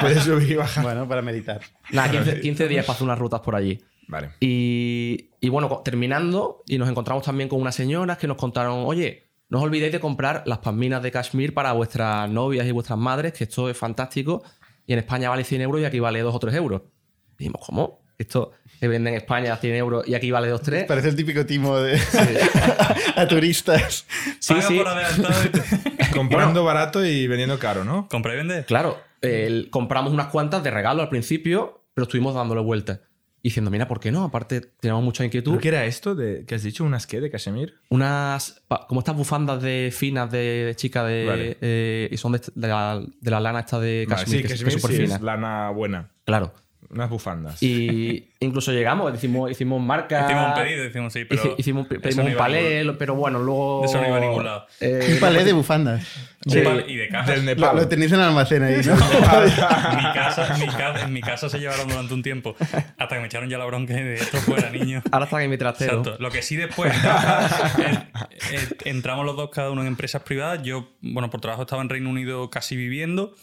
Puedes subir y bajar. Bueno, para meditar. Nada, 15, 15 días para hacer unas rutas por allí. Vale. Y, y bueno, terminando, y nos encontramos también con unas señoras que nos contaron, oye, no os olvidéis de comprar las pasminas de Kashmir para vuestras novias y vuestras madres, que esto es fantástico. Y en España vale 100 euros y aquí vale 2 o 3 euros. Y dijimos, ¿cómo? Esto se vende en España a 100 euros y aquí vale 2 o 3. Parece el típico timo de... a turistas. Sí, Paga sí. por adelantado y te- Comprando barato y vendiendo caro, ¿no? Compra y vende. Claro, el- compramos unas cuantas de regalo al principio, pero estuvimos dándole vueltas. Y diciendo, mira, ¿por qué no? Aparte, tenemos mucha inquietud. ¿Pero qué era esto de, que has dicho? ¿Unas qué? ¿De Casemir? unas como estas bufandas de finas de, chica de Vale. eh, y son de, de la, de la lana esta de Vale, Kashmir, sí, que, es- que Casemir es súper sí, fina. es lana buena. Claro. Unas bufandas. Y incluso llegamos, hicimos, hicimos marca. Hicimos un pedido, decimos sí, pero. hici- hicimos, pedimos no un a ningún- palé, pero bueno, luego. Eso no iba a ningún lado. eh, Un palé de bufandas. Un Sí. palé- y de cajas. Del Lo, Nepal. lo tenéis en el almacén ahí, ¿no? mi casa, mi ca- en mi casa se llevaron durante un tiempo. Hasta que me echaron ya la bronca de esto fuera, niño. ahora está en mi trastero. Exacto. Lo que sí después entramos los dos cada uno en empresas privadas. Yo, bueno, por trabajo estaba en Reino Unido casi viviendo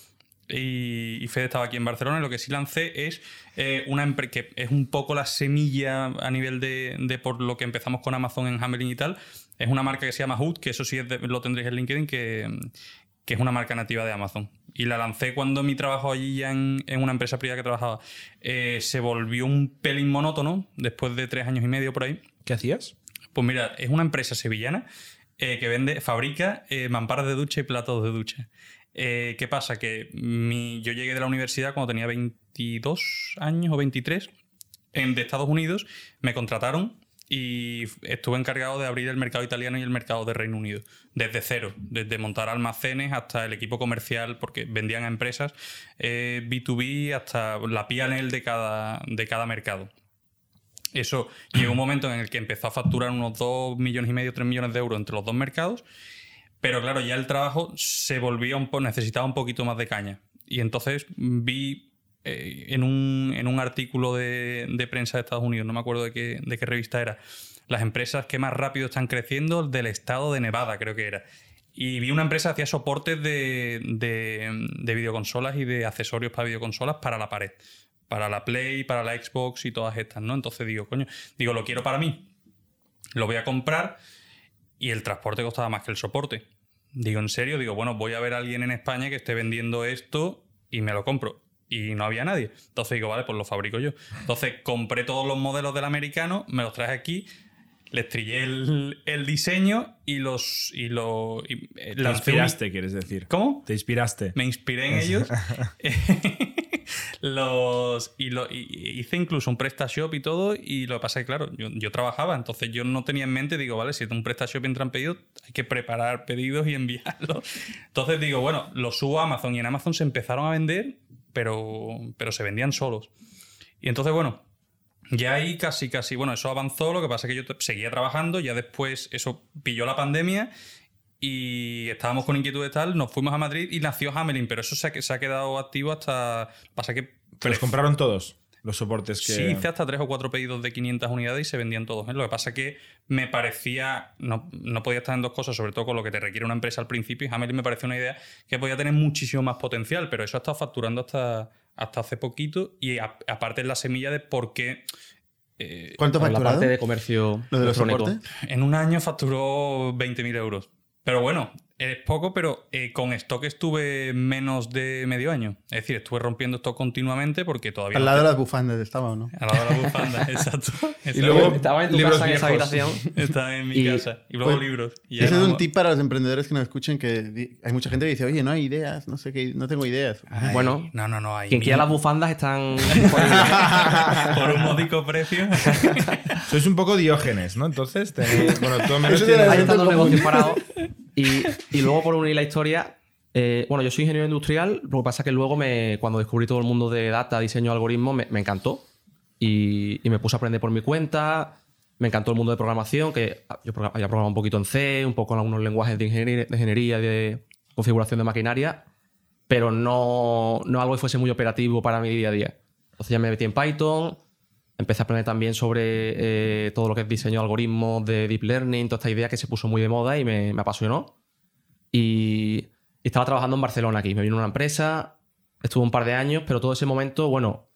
y, y Fede estaba aquí en Barcelona. Lo que sí lancé es eh, una empresa que es un poco la semilla a nivel de, de por lo que empezamos con Amazon en Hamelin y tal. Es una marca que se llama Hood, que eso sí es de- lo tendréis en LinkedIn, que, que es una marca nativa de Amazon. Y la lancé cuando mi trabajo allí ya en, en una empresa privada que trabajaba eh, se volvió un pelín monótono después de tres años y medio por ahí. ¿Qué hacías? Pues mira, es una empresa sevillana eh, que vende, fabrica eh, mamparas de ducha y platos de ducha. Eh, ¿Qué pasa? Que mi- yo llegué de la universidad cuando tenía 22 años o 23 en, de Estados Unidos, me contrataron y estuve encargado de abrir el mercado italiano y el mercado de Reino Unido, desde cero, desde montar almacenes hasta el equipo comercial, porque vendían a empresas, eh, B2B hasta la PNL de cada, de cada mercado. Eso llegó un momento en el que empezó a facturar unos 2 millones y medio, 3 millones de euros entre los dos mercados, pero claro, ya el trabajo se volvía un poco, necesitaba un poquito más de caña. Y entonces vi eh, en, un, en un artículo de, de prensa de Estados Unidos, no me acuerdo de qué, de qué revista era, las empresas que más rápido están creciendo del estado de Nevada, creo que era. Y vi una empresa que hacía soportes de, de, de videoconsolas y de accesorios para videoconsolas para la pared. Para la Play, para la Xbox y todas estas, ¿no? Entonces digo, coño, digo, lo quiero para mí. Lo voy a comprar y el transporte costaba más que el soporte. Digo, en serio, digo, bueno, voy a ver a alguien en España que esté vendiendo esto y me lo compro. Y no había nadie. Entonces digo, vale, pues lo fabrico yo. Entonces compré todos los modelos del americano, me los traje aquí. les trillé el, el diseño y los. Y lo, y, eh, Te un- inspiraste, quieres decir. ¿Cómo? Te inspiraste. Me inspiré en ellos. los, y, lo, hice incluso un PrestaShop y todo. Y lo que pasa es que, claro, yo, yo trabajaba, entonces yo no tenía en mente, digo, vale, si es un PrestaShop entran pedidos, hay que preparar pedidos y enviarlos. Entonces digo, bueno, los subo a Amazon y en Amazon se empezaron a vender, pero, pero se vendían solos. Y entonces, bueno, ya ahí casi, casi, bueno, eso avanzó, lo que pasa es que yo seguía trabajando, ya después eso pilló la pandemia y estábamos con inquietudes tal, nos fuimos a Madrid y nació Hamelin, pero eso se ha, se ha quedado activo hasta... Pasa que... ¿Te los compraron todos? Los soportes que. Sí, hice hasta tres o cuatro pedidos de 500 unidades y se vendían todos. ¿eh? Lo que pasa es que me parecía, no, no podía estar en dos cosas, sobre todo con lo que te requiere una empresa al principio. Y Hamelin me pareció una idea que podía tener muchísimo más potencial, pero eso ha estado facturando hasta, hasta hace poquito. Y a- aparte es la semilla de por qué eh, ¿Cuánto Por la facturado? parte de comercio Lo de los soportes. en un año facturó 20.000 euros. Pero bueno, es poco, pero eh, con stock estuve menos de medio año. Es decir, estuve rompiendo stock continuamente porque todavía. Al no lado de las bufandas estaba, ¿o no? Al lado de la bufanda, exacto. Y luego- Estaba en tu libros casa en esa habitación. Está en mi Y- casa. Y luego pues, libros. Y Ese es un tip para los emprendedores que nos escuchen que hay mucha gente que dice, oye, no hay ideas, no sé qué, no tengo ideas. Ay, Bueno, no, no, no. Hay Quien quiera las bufandas están por un módico precio. Sois un poco diógenes, ¿no? Entonces, tenéis. Bueno, tú Eso la tienes- Ahí están los común. negocios parados. Y, y luego, por unir la historia, eh, bueno, yo soy ingeniero industrial, lo que pasa es que luego, me, cuando descubrí todo el mundo de data, diseño, algoritmo, me, me encantó. Y, y me puse a aprender por mi cuenta. Me encantó el mundo de programación, que yo había programado un poquito en C, un poco en algunos lenguajes de ingeniería, de, ingeniería, de configuración de maquinaria, pero no, no algo que fuese muy operativo para mi día a día. Entonces ya me metí en Python, empecé a aprender también sobre eh, todo lo que es diseño de algoritmos de deep learning, toda esta idea que se puso muy de moda y me, me apasionó. Y, y estaba trabajando en Barcelona aquí. Me vino una empresa, estuve un par de años, pero todo ese momento, bueno,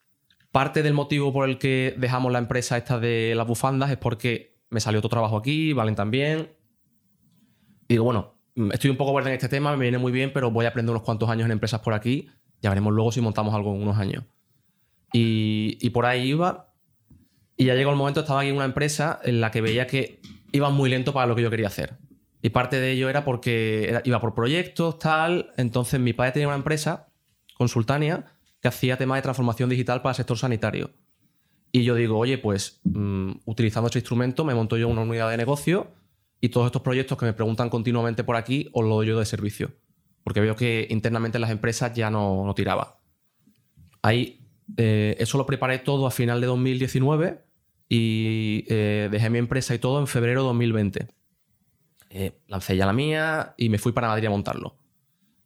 parte del motivo por el que dejamos la empresa esta de las bufandas es porque me salió otro trabajo aquí, Valen también. Y digo, bueno, mm, estoy un poco verde en este tema, me viene muy bien, pero voy a aprender unos cuantos años en empresas por aquí. Ya veremos luego si montamos algo en unos años. Y, y por ahí iba. Y ya llegó el momento, estaba aquí en una empresa en la que veía que iba muy lento para lo que yo quería hacer. Y parte de ello era porque iba por proyectos, tal. Entonces mi padre tenía una empresa, consultánea, que hacía temas de transformación digital para el sector sanitario. Y yo digo, oye, pues mm, utilizando este instrumento me monto yo una unidad de negocio y todos estos proyectos que me preguntan continuamente por aquí os lo doy yo de servicio. Porque veo que internamente en las empresas ya no, no tiraba. Ahí, eh, eso lo preparé todo a final de 2019 y eh, dejé mi empresa y todo en febrero de 2020. Eh, lancé ya la mía y me fui para Madrid a montarlo.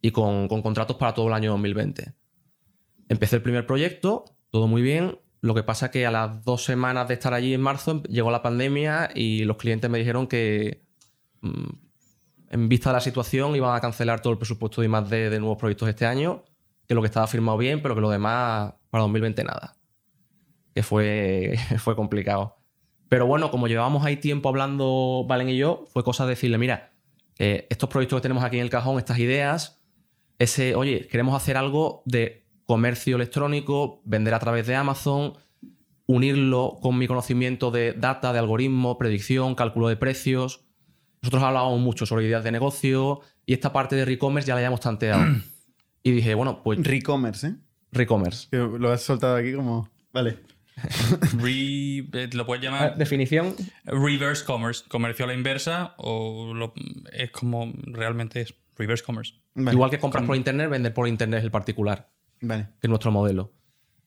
Y con, con contratos para todo el año 2020. Empecé el primer proyecto, todo muy bien. Lo que pasa que a las dos semanas de estar allí en marzo em- llegó la pandemia y los clientes me dijeron que mm, en vista de la situación iban a cancelar todo el presupuesto de más de, de nuevos proyectos este año, que lo que estaba firmado bien, pero que lo demás para 2020 nada. Que fue, fue complicado. Pero bueno, como llevábamos ahí tiempo hablando Valen y yo, fue cosa de decirle, mira, eh, estos proyectos que tenemos aquí en el cajón, estas ideas, ese, oye, queremos hacer algo de comercio electrónico, vender a través de Amazon, unirlo con mi conocimiento de data, de algoritmo, predicción, cálculo de precios. Nosotros hablábamos mucho sobre ideas de negocio y esta parte de e-commerce ya la hayamos tanteado. y dije, bueno, pues Recommerce, ¿eh? e-commerce. Que lo has soltado aquí como... Vale. Re- eh, lo puedes Ah, llamar Definición. reverse commerce, comercio a la inversa, o lo- es como realmente es reverse commerce. Vale. Igual que compras por internet, vender por internet es el particular. Vale. que es nuestro modelo.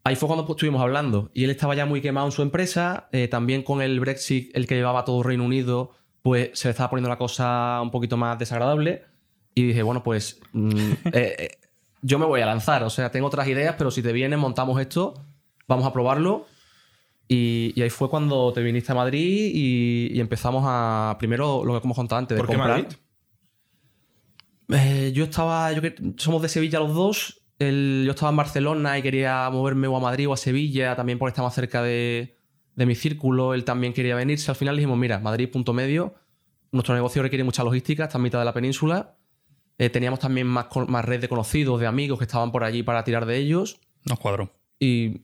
Ahí fue cuando estuvimos hablando. Y él estaba ya muy quemado en su empresa. eh, también con el Brexit, el que llevaba todo Reino Unido, pues se le estaba poniendo la cosa un poquito más desagradable. Y dije, bueno, pues mm, eh, eh, yo me voy a lanzar. O sea, tengo otras ideas, pero si te vienes, montamos esto, vamos a probarlo. Y, y ahí fue cuando te viniste a Madrid y, y empezamos a. Primero, lo que hemos contado antes, de ¿Por qué comprar. Madrid? Eh, yo estaba, yo somos de Sevilla los dos. El- yo estaba en Barcelona y quería moverme o a Madrid o a Sevilla, también por estar más cerca de, de mi círculo. Él también quería venirse. Al final dijimos, mira, Madrid punto medio. Nuestro negocio requiere mucha logística, está en mitad de la península. Eh, teníamos también más, más red de conocidos, de amigos que estaban por allí para tirar de ellos. Nos cuadró. Y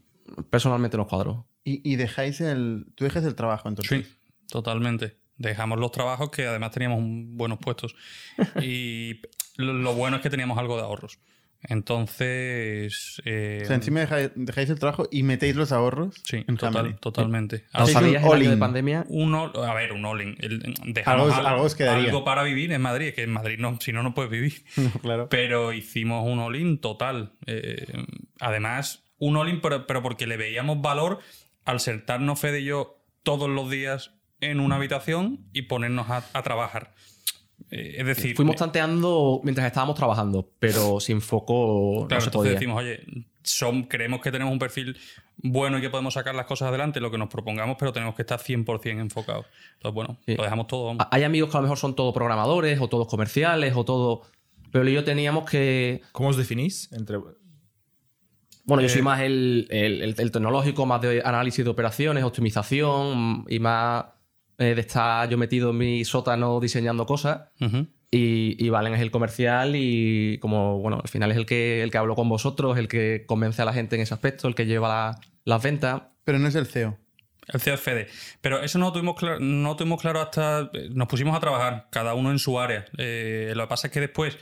personalmente nos cuadró. Y, y dejáis el... Tú dejas el trabajo, entonces. Sí, totalmente. Dejamos los trabajos que además teníamos buenos puestos. y lo, lo bueno es que teníamos algo de ahorros. Entonces. eh, O sea, encima dejáis, dejáis el trabajo y metéis los ahorros sí, en total- totalmente. ¿Lo Hacéis un sabías el año de pandemia? Un all- a ver, un all-in. Algo algo algo para vivir en Madrid, que en Madrid no, si no, no puedes vivir. No, claro. Pero hicimos un all-in total. Eh, además, un all-in, pero, pero porque le veíamos valor al sentarnos Fede y yo todos los días en una habitación y ponernos a, a trabajar. Eh, es decir, Fuimos tanteando mientras estábamos trabajando, pero sin foco Claro, no se entonces podía. decimos, oye, son, creemos que tenemos un perfil bueno y que podemos sacar las cosas adelante, lo que nos propongamos, pero tenemos que estar 100% enfocados. Entonces, bueno, Sí. lo dejamos todo. vamos. Hay amigos que a lo mejor son todos programadores o todos comerciales o todo. Pero él y yo teníamos que. ¿Cómo os definís? Entre... Bueno, yo soy Eh, más el, el- el- el tecnológico, más de análisis de operaciones, optimización y más eh, de estar yo metido en mi sótano diseñando cosas. Y, y Valen es el comercial y como, bueno, al final es el que, el que habló con vosotros, el que convence a la gente en ese aspecto, el que lleva la- las ventas. Pero no es el CEO. El CEO es Fede. Pero eso no lo tuvimos claro, no lo tuvimos claro hasta. Nos pusimos a trabajar, cada uno en su área. Eh, lo que pasa es que después,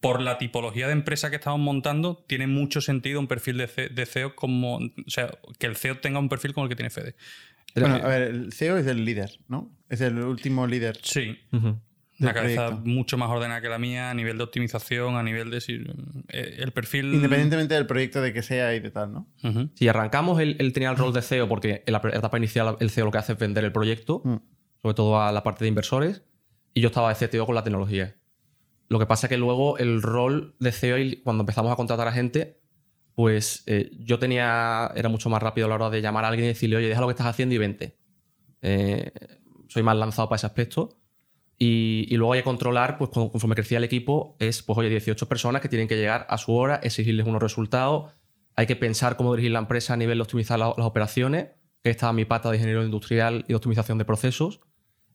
por la tipología de empresa que estamos montando, tiene mucho sentido un perfil de, CEO como. O sea, que el CEO tenga un perfil como el que tiene Fede. Bueno, a ver, el CEO es el líder, ¿no? Es el último líder. Sí. Ujú. Una cabeza proyecto. mucho más ordenada que la mía a nivel de optimización, a nivel de. si- eh, El perfil. Independientemente del proyecto de que sea y de tal, ¿no? Si arrancamos, él, él tenía el rol de CEO porque en la etapa inicial el CEO lo que hace es vender el proyecto, Mm. sobre todo a la parte de inversores, y yo estaba de CTO con la tecnología. Lo que pasa es que luego el rol de CEO, cuando empezamos a contratar a gente, pues eh, yo tenía, era mucho más rápido a la hora de llamar a alguien y decirle, oye, deja lo que estás haciendo y vente. Eh, soy más lanzado para ese aspecto. Y, luego hay que controlar, pues con- conforme crecía el equipo, es, pues oye, 18 personas que tienen que llegar a su hora, exigirles unos resultados. Hay que pensar cómo dirigir la empresa a nivel de optimizar la- las operaciones, que estaba mi pata de ingeniero industrial y de optimización de procesos.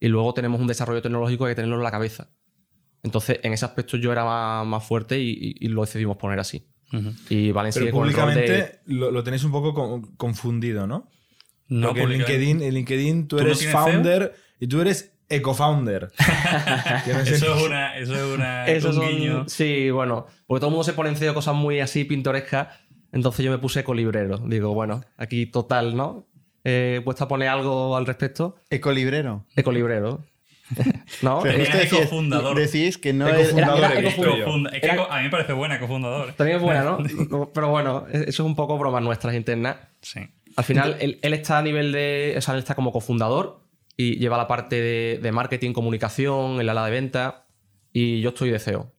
Y luego tenemos un desarrollo tecnológico que hay que tenerlo en la cabeza. Entonces, en ese aspecto yo era más, más fuerte y, y- y lo decidimos poner así. Y Valen Pero sigue con el rol de- públicamente lo, lo tenéis un poco con- confundido, ¿no? No, Porque en LinkedIn, en LinkedIn tú ¿Tú no eres tienes founder y tú eres ecofounder. Eso es una. Eso es una. Esos un son- guiño. Sí, bueno, porque todo el mundo se pone en CEO cosas muy así pintorescas. Entonces yo me puse colibrero. Digo, bueno, aquí total, ¿no? Eh, puesto a poner algo al respecto. Ecolibrero. Ecolibrero. ¿No? O Eh, Tenía justo decías, cofundador. decís que no es... Era- era. Cofunda- es que Era- a mí me parece buena cofundador. También es buena, ¿no? Pero bueno, eso es un poco bromas nuestras internas. Sí. Al final, él, él está a nivel de. O sea, él está como cofundador y lleva la parte de, de marketing, comunicación, el ala de venta. Y yo estoy de CEO.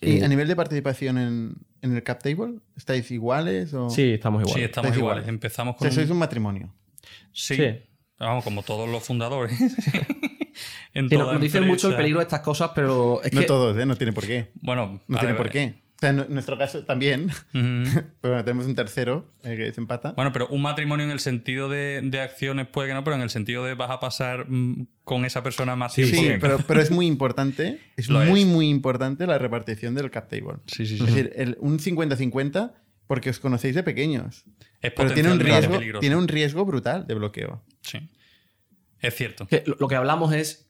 ¿Y Y- a nivel de participación en, en el cap table? ¿Estáis iguales? O... Sí, estamos igual. Sí, estamos iguales. iguales. Empezamos O con. sea, sois un matrimonio. Sí. Sí. Vamos, como todos los fundadores. en Sí, nos, toda nos dicen mucho el peligro de estas cosas, pero es No que. todos, ¿eh? No tiene por qué. Bueno, No tiene por vale. qué. O sea, en nuestro caso también. Pero bueno, tenemos un tercero eh, que se empata. Bueno, pero un matrimonio en el sentido de, de acciones puede que no, pero en el sentido de vas a pasar mm, con esa persona más Sí, tiempo. Sí, pero, pero es muy importante. Es Lo muy, es. muy importante la repartición del cap table. sí, sí. Es sí. decir, el- un 50-50 porque os conocéis de pequeños. Es Pero tiene un, riesgo, tiene un riesgo brutal de bloqueo. Sí. Es cierto. que lo que hablamos es.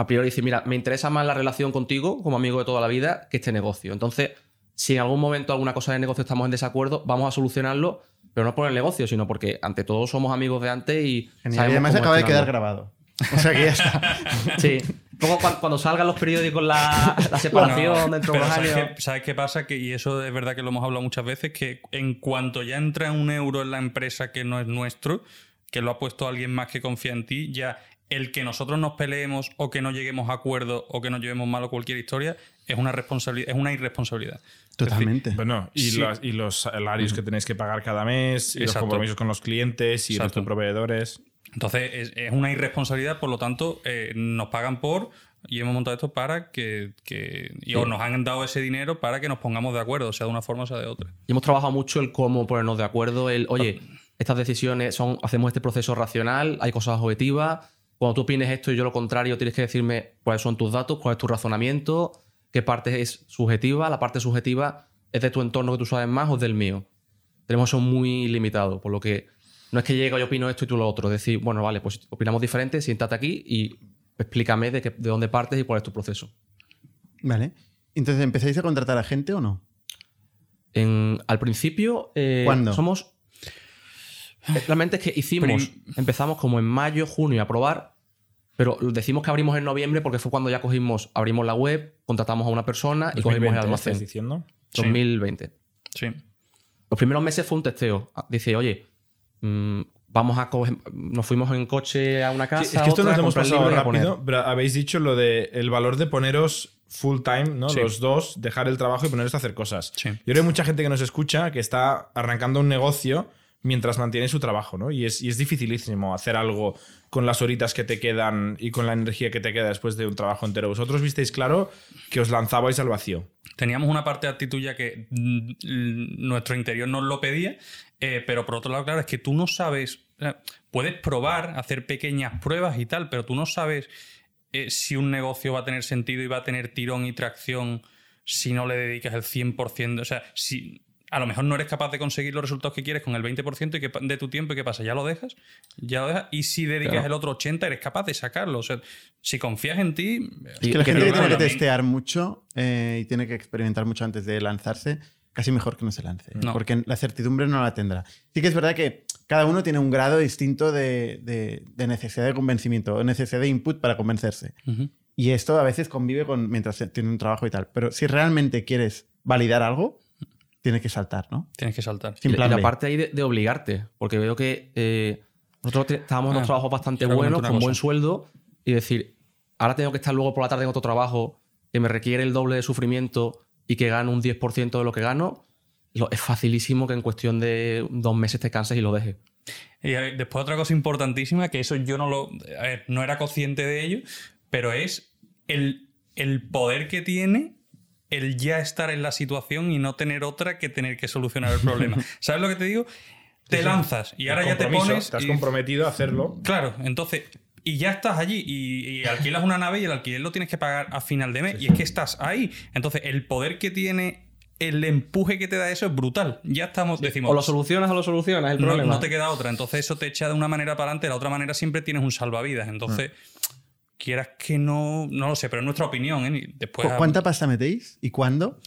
A priori decir, mira, me interesa más la relación contigo como amigo de toda la vida que este negocio. Entonces, si en algún momento alguna cosa de negocio estamos en desacuerdo, vamos a solucionarlo, pero no por el negocio, sino porque ante todo somos amigos de antes y. Genial. Y sabemos además acaba de quedar grabado. O sea que ya está. Sí. Luego cuando, cuando salgan los periódicos la, la separación Bueno, dentro de unos ¿sabes años. qué, ¿sabes qué pasa? Que, y eso es verdad que lo hemos hablado muchas veces, que en cuanto ya entra un euro en la empresa que no es nuestro, que lo ha puesto alguien más que confía en ti, ya el que nosotros nos peleemos o que no lleguemos a acuerdo o que nos llevemos mal o cualquier historia es una responsabilidad, es una irresponsabilidad. Totalmente. Bueno, y, Sí. los, y los salarios que tenéis que pagar cada mes, y los compromisos con los clientes y Exacto. los proveedores. Entonces es, es una irresponsabilidad, por lo tanto, eh, nos pagan por y hemos montado esto para que, que- y o nos han dado ese dinero para que nos pongamos de acuerdo, sea de una forma o sea de otra. Y hemos trabajado mucho el cómo ponernos de acuerdo, el, oye, estas decisiones son, hacemos este proceso racional, hay cosas objetivas. Cuando tú opines esto y yo lo contrario, tienes que decirme cuáles son tus datos, cuál es tu razonamiento, qué parte es subjetiva. La parte subjetiva es de tu entorno que tú sabes más o es del mío. Tenemos eso muy limitado, por lo que no es que llegue yo opino esto y tú lo otro. Es decir, bueno, vale, pues opinamos diferente, siéntate aquí y explícame de, qué- de dónde partes y cuál es tu proceso. Vale. Entonces, ¿empezáis a contratar a gente o no? En- al principio, eh, ¿Cuándo? somos. Realmente es que hicimos, Prim- empezamos como en mayo, junio a probar, pero decimos que abrimos en noviembre porque fue cuando ya cogimos, abrimos la web, contratamos a una persona y cogimos el 2020, ¿estás almacén. diciendo? Sí. 2020. Sí. Los primeros meses fue un testeo. Dice, oye, mm, vamos a coger. Nos fuimos en coche a una casa. Sí, es que esto otra, nos hemos pasado rápido, pero habéis dicho lo de el valor de poneros full time, ¿no? Sí. Los dos, dejar el trabajo y poneros a hacer cosas. Sí. Yo creo que hay mucha gente que nos escucha que está arrancando un negocio mientras mantiene su trabajo, ¿no? Y es, y es dificilísimo hacer algo con las horitas que te quedan y con la energía que te queda después de un trabajo entero. Vosotros visteis claro que os lanzabais al vacío. Teníamos una parte de actitud ya que mm, nuestro interior nos lo pedía, eh, pero por otro lado, claro, es que tú no sabes, puedes probar, hacer pequeñas pruebas y tal, pero tú no sabes eh, si un negocio va a tener sentido y va a tener tirón y tracción si no le dedicas el 100%, o sea, si a lo mejor no eres capaz de conseguir los resultados que quieres con el 20% y que, de tu tiempo y qué pasa, ya lo dejas, ya lo dejas, y si dedicas Claro. el otro 80% eres capaz de sacarlo, o sea, si confías en ti... Es Y- que la gente que tiene que testear mucho eh, y tiene que experimentar mucho antes de lanzarse, casi mejor que no se lance. No. Porque la certidumbre no la tendrá. Sí que es verdad que cada uno tiene un grado distinto de, de- de necesidad de convencimiento o necesidad de input para convencerse. Y esto a veces convive con mientras tiene un trabajo y tal. Pero si realmente quieres validar algo, tienes que saltar, ¿no? Tienes que saltar. Sin y, plan y la B. parte ahí de, de obligarte, porque veo que eh, nosotros estábamos en Ah, unos trabajos bastante buenos, con cosa. buen sueldo, y decir, ahora tengo que estar luego por la tarde en otro trabajo que me requiere el doble de sufrimiento y que gano un 10% de lo que gano, lo- es facilísimo que en cuestión de dos meses te canses y lo dejes. Y después otra cosa importantísima, que eso yo no lo. A ver, no era consciente de ello, pero es el, el poder que tiene el ya estar en la situación y no tener otra que tener que solucionar el problema. ¿Sabes lo que te digo? Te lanzas y ahora ya te pones. Te has y- comprometido a hacerlo. Claro, entonces. Y ya estás allí y, y alquilas una nave y el alquiler lo tienes que pagar a final de mes. Y es que estás ahí. Entonces, el poder que tiene, el empuje que te da eso es brutal. Ya estamos, decimos. O lo solucionas o lo solucionas, el problema. no te queda otra. Entonces eso te echa de una manera para adelante, de la otra manera siempre tienes un salvavidas. Entonces, quieras que no, no lo sé, pero es nuestra opinión. ¿eh? Después, ¿Cu- a- ¿Cuánta pasta metéis? ¿Y cuándo?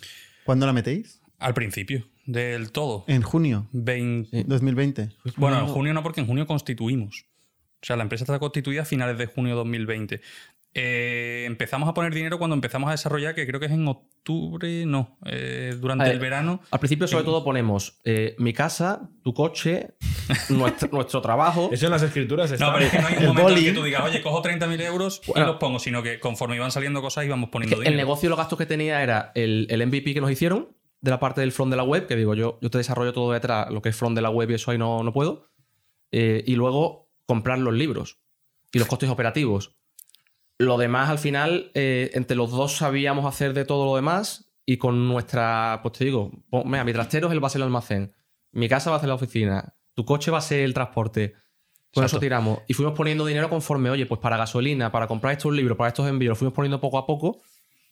¿Cuándo la metéis? al principio del todo. En junio Vein- 2020. Bueno, en junio no, porque en junio constituimos. O sea, la empresa está constituida a finales de junio de 2020. Eh, empezamos a poner dinero cuando empezamos a desarrollar, que creo que es en octubre, no, eh, durante ver, el verano. Al principio, sobre todo, ponemos eh, mi casa, tu coche, nuestro, nuestro trabajo. Eso en las escrituras está. No, pero es que no hay un El momento en boli. que tú digas, oye, cojo 30.000 euros y Bueno. los pongo, sino que conforme iban saliendo cosas íbamos poniendo el dinero. negocio, los gastos que tenía era el, el MVP que nos hicieron de la parte del front de la web, que digo, yo, yo te desarrollo todo detrás, lo que es front de la web y eso ahí no, no puedo. Eh, y luego comprar los libros y los costes operativos. Lo demás, al final, eh, entre los dos sabíamos hacer de todo lo demás y con nuestra, pues te digo, pon- mira, mi trastero es el va a ser el almacén, mi casa va a ser la oficina, tu coche va a ser el transporte. Con eso tiramos. Y fuimos poniendo dinero conforme, oye, pues para gasolina, para comprar estos libros, para estos envíos, fuimos poniendo poco a poco.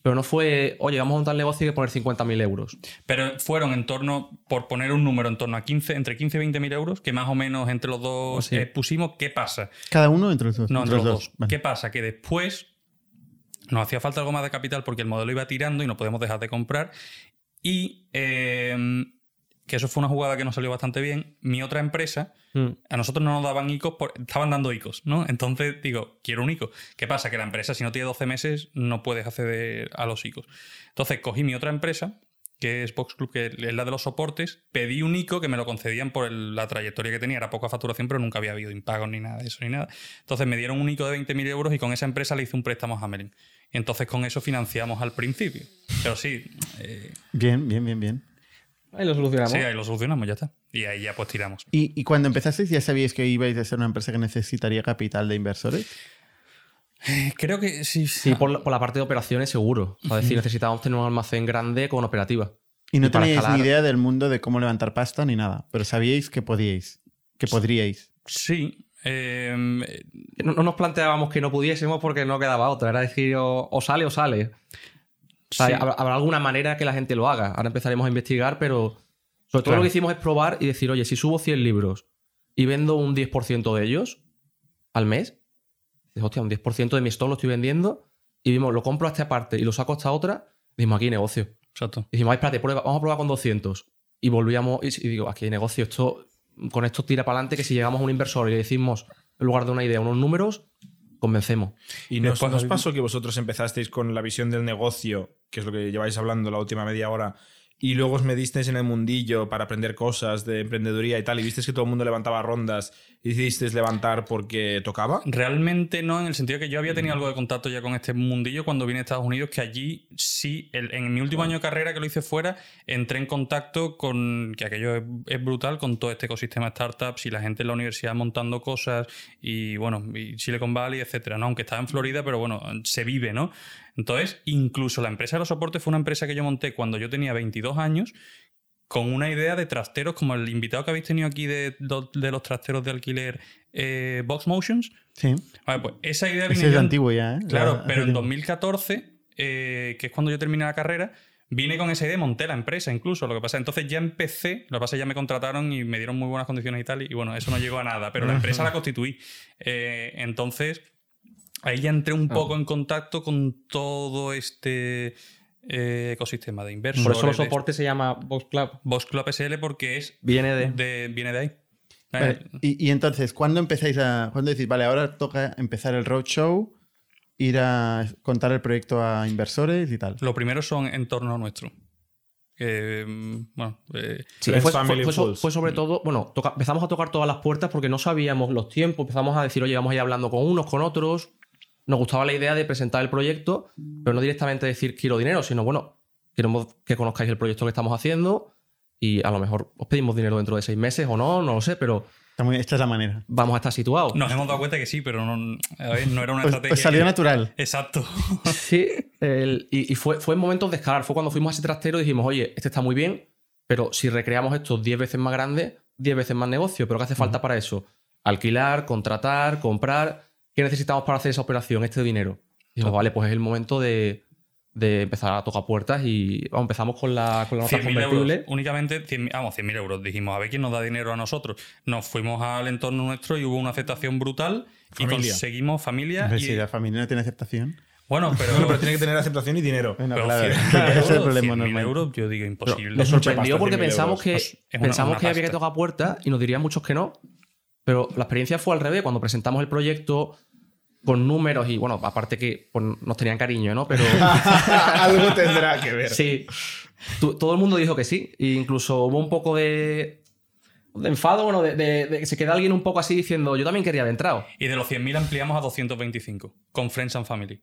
Pero no fue, oye, vamos a montar el negocio y hay que poner 50.000 euros. Pero fueron en torno, por poner un número, en torno a 15, entre 15 y 20 mil euros, que más o menos entre los dos Sí. eh, pusimos. ¿Qué pasa? Cada uno entre los dos. No, entre los dos. Vale. ¿Qué pasa? Que después nos hacía falta algo más de capital porque el modelo iba tirando y no podemos dejar de comprar. Y eh, que eso fue una jugada que nos salió bastante bien. Mi otra empresa, Mm. a nosotros no nos daban ICOs, por- estaban dando ICOs, ¿no? Entonces digo, quiero un ICO. ¿Qué pasa? Que la empresa, si no tiene 12 meses, no puedes acceder a los ICOs. Entonces cogí mi otra empresa, que es Box Club, que es la de los soportes, pedí un ICO que me lo concedían por el- la trayectoria que tenía. Era poca facturación, pero nunca había habido impagos ni nada de eso, ni nada. Entonces me dieron un ICO de 20.000 euros y con esa empresa le hice un préstamo a Hamelin. Entonces con eso financiamos al principio. Pero sí, eh, Bien, bien, bien, bien. Ahí lo solucionamos. sí, ahí lo solucionamos, ya está. Y ahí ya pues tiramos. ¿Y, y cuando empezasteis ya sabíais que ibais a ser una empresa que necesitaría capital de inversores? Eh, Creo que sí. Sí, por la, por la parte de operaciones seguro. Es decir, necesitábamos tener un almacén grande con operativa. Y no Y teníais escalar- ni idea del mundo de cómo levantar pasta ni nada, pero sabíais que podíais, que podríais. Sí. eh, No, no nos planteábamos que no pudiésemos porque no quedaba otra. Era decir, o, o sale o sale. O sea, sí. habrá, alguna manera que la gente lo haga. Ahora empezaremos a investigar, pero sobre todo Claro. lo que hicimos es probar y decir, oye, si subo 100 libros y vendo un 10% de ellos al mes, dices, hostia, un 10% de mi stock lo estoy vendiendo y vimos, lo compro a esta parte y lo saco a esta otra, dijimos, aquí hay negocio. Exacto. Y dijimos, ay, espérate, prueba, vamos a probar con 200. Y volvíamos, y, y digo, aquí hay negocio, esto, con esto tira para adelante, que si llegamos a un inversor y le decimos, en lugar de una idea, unos números, convencemos. ¿Y nos, nos pasó que vosotros empezasteis con la visión del negocio, que es lo que lleváis hablando la última media hora, y luego os medisteis en el mundillo para aprender cosas de emprendeduría y tal, y visteis que todo el mundo levantaba rondas y decidisteis levantar porque tocaba? Realmente no, en el sentido que yo había tenido algo de contacto ya con este mundillo cuando vine a Estados Unidos, que allí sí, el- en mi último año de carrera que lo hice fuera, entré en contacto con, que aquello es, es brutal, con todo este ecosistema de startups y la gente en la universidad montando cosas y bueno, y Silicon Valley, etcétera, ¿no? Aunque estaba en Florida, pero bueno, se vive, ¿no? Entonces, incluso la empresa de los soportes fue una empresa que yo monté cuando yo tenía 22 años con una idea de trasteros, como el invitado que habéis tenido aquí de, de los trasteros de alquiler eh, Box Motions. Sí. Vale, pues esa idea Ese es antiguo ya, ¿eh? Claro, pero en hace 2014, eh, que es cuando yo terminé la carrera, vine con esa idea, monté la empresa incluso. Lo que pasa, entonces ya empecé, lo que pasa es que ya me contrataron y me dieron muy buenas condiciones y tal, y bueno, eso no llegó a nada, pero la empresa la constituí. Eh, entonces, ahí ya entré un poco en contacto con todo este eh, ecosistema de inversores. Por eso los de- soportes se llama Box Club. Box Club SL porque es Viene de... de, viene de ahí. Vale, Eh, Y, y entonces, ¿cuándo empezáis a. ¿Cuándo decís, vale, ahora toca empezar el roadshow, ir a contar el proyecto a inversores y tal? Lo primero son en torno a nuestro. Que, mm, bueno, eh, Sí, fue, sobre todo, bueno, toca- empezamos a tocar todas las puertas porque no sabíamos los tiempos, empezamos a decir, oye, vamos a ir hablando con unos, con otros. Nos gustaba la idea de presentar el proyecto, pero no directamente decir quiero dinero, sino bueno, queremos que conozcáis el proyecto que estamos haciendo y a lo mejor os pedimos dinero dentro de seis meses o no, no lo sé, pero esta es la manera. vamos a estar situados. nos hemos dado cuenta que sí, pero no, a ver, no era una Os, estrategia. os salió natural. Exacto. Sí, el- y, y fue, fue en momentos de escalar. Fue cuando fuimos a ese trastero y dijimos, oye, este está muy bien, pero si recreamos esto 10 veces más grande, 10 veces más negocio. ¿Pero qué hace falta para eso? Alquilar, contratar, comprar. ¿Qué necesitamos para hacer esa operación, este dinero? Y dijimos, vale, pues es el momento de, de empezar a tocar puertas y vamos, empezamos con la, con la nota 100.000 euros. convertible. Únicamente, 100.000 vamos, 100.000 euros. Dijimos, a ver quién nos da dinero a nosotros. Nos fuimos al entorno nuestro y hubo una aceptación brutal. Y Familia. conseguimos familia. Hombre, y- Si la familia no tiene aceptación. Bueno, pero. Pero tiene que tener aceptación y dinero. Bueno, pero claro, 100.000 ese es el euros, problema 100.000 normal. euros, yo digo Pero imposible. nos sorprendió porque 100.000 pensamos euros. que, Es una- pensamos una que había que tocar puertas y nos dirían muchos que no. Pero la experiencia fue al revés. Cuando presentamos el proyecto con números y, bueno, aparte que pues, nos tenían cariño, ¿no? Pero Algo tendrá que ver. sí, todo el mundo dijo que sí. E incluso hubo un poco de, de enfado, bueno, de, de- de que se queda alguien un poco así diciendo, yo también quería haber entrado. Y de los 100.000 ampliamos a 225 con Friends and Family.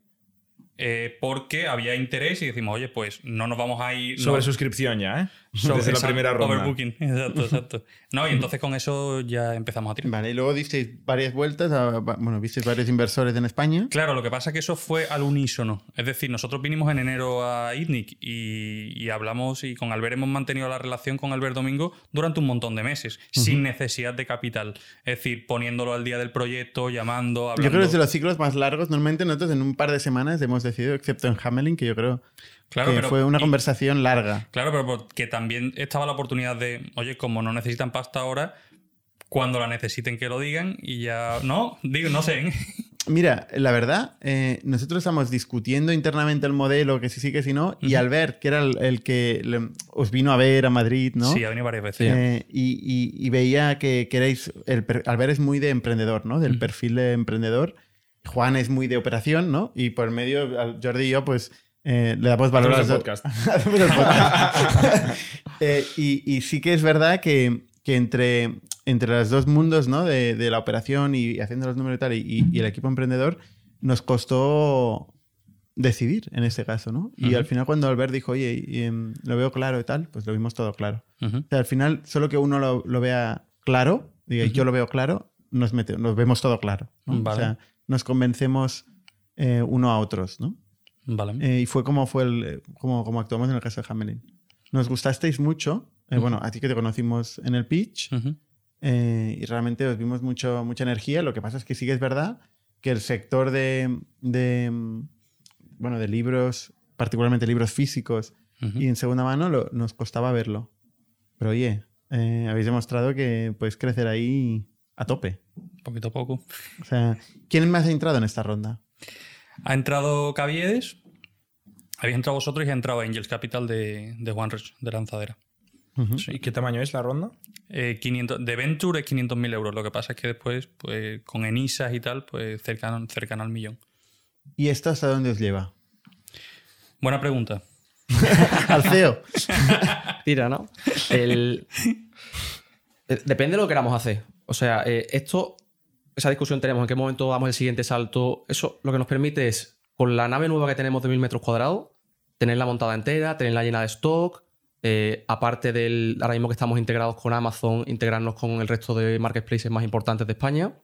Eh, porque había interés y decimos, oye, pues no nos vamos a ir. Sobre no- suscripción ya, ¿eh? Desde la primera ronda. Overbooking, exacto, exacto. No, y entonces con eso ya empezamos a tirar. Vale, y luego disteis varias vueltas, a- bueno, visteis varios inversores en España. Claro, lo que pasa es que eso fue al unísono. Es decir, nosotros vinimos en enero a ITNIC y, y hablamos y con Albert hemos mantenido la relación con Albert Domingo durante un montón de meses, sin necesidad de capital. Es decir, poniéndolo al día del proyecto, llamando, hablando. Yo creo que es de los ciclos más largos. Normalmente nosotros en un par de semanas hemos decidido, excepto en Hamelin, que yo creo Claro, que pero- fue una y- conversación larga. Claro, pero porque también estaba la oportunidad de, oye, como no necesitan pasta ahora, cuando la necesiten que lo digan y ya. No, digo, no sé. ¿eh? Mira, la verdad, eh, nosotros estamos discutiendo internamente el modelo, que si sí, que si no, y Ujú. Albert, que era el, el que le- os vino a ver a Madrid, ¿no? Sí, ha venido varias veces. Eh, y, y- y veía que queréis. El, Albert es muy de emprendedor, ¿no? Del perfil de emprendedor. Juan es muy de operación, ¿no? Y por medio, Jordi y yo, pues eh, le damos valor a Hacemos las el dos- podcast. Hacemos el podcast. Eh, y, y sí que es verdad que, que entre, entre los dos mundos, ¿no? De, de la operación y haciendo los números y tal, y, el equipo emprendedor, nos costó decidir en este caso, ¿no? Y al final cuando Albert dijo, oye, y, em, lo veo claro y tal, pues lo vimos todo claro. O sea, al final, solo que uno lo, lo vea claro, diga, yo lo veo claro, nos, mete- nos vemos todo claro. ¿no? Vale. O sea, nos convencemos eh, uno a otros, ¿no? Vale. Eh, y fue como fue el, eh, como, como actuamos en el caso de Hamelin. Nos gustasteis mucho. eh, Ujú. Bueno, a ti que te conocimos en el pitch Ujú. eh, y realmente os vimos mucho, mucha energía. Lo que pasa es que sí que es verdad que el sector de, de, bueno, de libros, particularmente libros físicos Ujú. y en segunda mano, lo- nos costaba verlo. Pero oye, eh, habéis demostrado que podéis crecer ahí a tope. Poquito a poco. O sea, ¿quién más ha entrado en esta ronda? Ha entrado Caviedes, habéis entrado vosotros y ha entrado Angels Capital de, de Juan Res, de lanzadera. Sí. ¿Y qué tamaño es la ronda? Eh, 500, de Venture es 500.000 euros. Lo que pasa es que después, pues, con Enisas y tal, pues cercano, cercano al millón. ¿Y esto hasta dónde os lleva? Buena pregunta. Al CEO. Tira, ¿no? El- Depende de lo que queramos hacer. O sea, eh, esto, esa discusión tenemos, en qué momento damos el siguiente salto. Eso lo que nos permite es, con la nave nueva que tenemos de 1000 metros cuadrados, tenerla montada entera, tenerla llena de stock. eh, aparte del, ahora mismo que estamos integrados con Amazon, integrarnos con el resto de marketplaces más importantes de España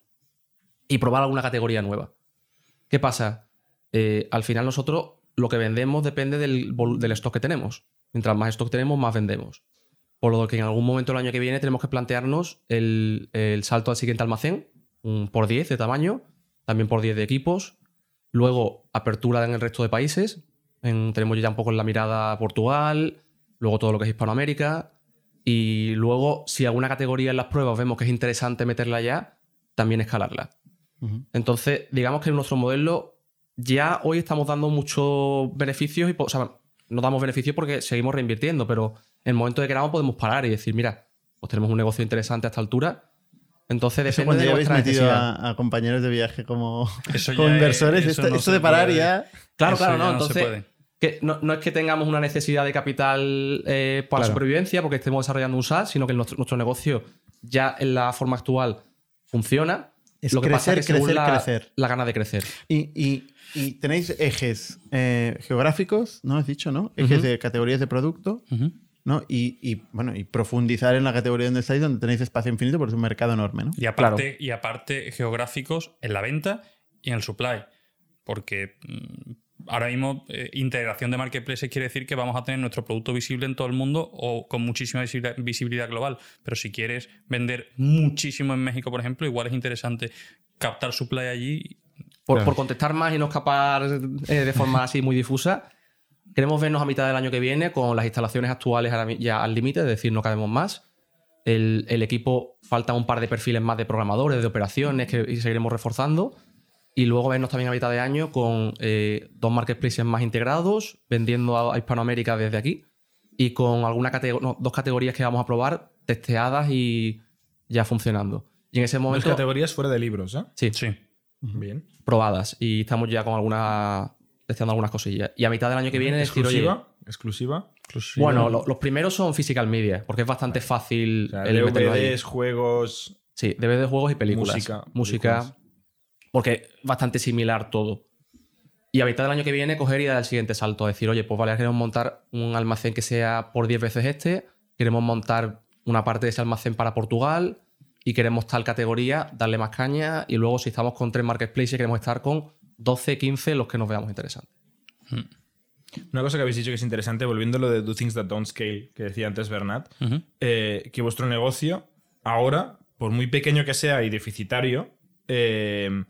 y probar alguna categoría nueva. ¿Qué pasa? Eh, al final nosotros lo que vendemos depende del, del stock que tenemos. Mientras más stock tenemos, más vendemos. Por lo que en algún momento del año que viene tenemos que plantearnos el, el salto al siguiente almacén, un por 10 de tamaño, también por 10 de equipos. Luego, apertura en el resto de países. En- tenemos ya un poco en la mirada Portugal, luego todo lo que es Hispanoamérica. Y luego, si alguna categoría en las pruebas vemos que es interesante meterla ya, también escalarla. Entonces, digamos que en nuestro modelo ya hoy estamos dando muchos beneficios y, o sea, no damos beneficios porque seguimos reinvirtiendo, pero en el momento que queramos podemos parar y decir, mira, pues tenemos un negocio interesante a esta altura. Entonces, Eso depende cuando de ya habéis metido necesidad. a, a compañeros de viaje como, Eso como es- inversores, eso esto, no esto se de parar puede. ya... Claro, Eso claro, no. no se Entonces, puede. que no, no es que tengamos una necesidad de capital eh, para la supervivencia porque estemos desarrollando un SaaS, sino que nuestro, nuestro negocio ya en la forma actual funciona. Es Lo que pasa crecer, es que según crecer, la, crecer. la gana de crecer. Y, y- y tenéis ejes eh, geográficos, ¿no? Has dicho, ¿no? Ejes de categorías de producto. ¿No? Y, y, bueno, y profundizar en la categoría donde estáis, donde tenéis espacio infinito, porque es un mercado enorme, ¿no? Y aparte, y aparte geográficos en la venta y en el supply. Porque mm, ahora mismo eh, integración de marketplaces quiere decir que vamos a tener nuestro producto visible en todo el mundo o con muchísima visibilidad, visibilidad global. Pero si quieres vender muchísimo en México, por ejemplo, igual es interesante captar supply allí. Por, Claro. por contestar más y no escapar eh, de forma así muy difusa, queremos vernos a mitad del año que viene con las instalaciones actuales ya al límite, es decir, no cabemos más. El, el equipo, falta un par de perfiles más de programadores, de operaciones, que y seguiremos reforzando. Y luego vernos también a mitad de año con eh, dos marketplaces más integrados, vendiendo a, a Hispanoamérica desde aquí. Y con alguna no, dos categorías que vamos a probar, testeadas y ya funcionando. Y en ese Dos momento. categorías fuera de libros, ¿eh? Sí, Sí. Bien. probadas y estamos ya con algunas testeando algunas cosillas. Y a mitad del año que viene decir, oye, Exclusiva. Exclusiva. bueno, lo- los primeros son physical media, porque es bastante fácil O sea, el meterlo ahí. DVDs, juegos. Sí, DVD de juegos y películas. Música, Música. películas. Porque es bastante similar todo. Y a mitad del año que viene coger y dar el siguiente salto. Decir, oye, pues vale, queremos montar un almacén que sea por 10 veces este. Queremos montar una parte de ese almacén para Portugal. Y queremos tal categoría, darle más caña. Y luego, si estamos con tres marketplaces, queremos estar con 12, 15, los que nos veamos interesantes. Una cosa que habéis dicho que es interesante, volviendo a lo de Do Things That Don't Scale, que decía antes Bernat, eh, que vuestro negocio ahora, por muy pequeño que sea y deficitario, eh,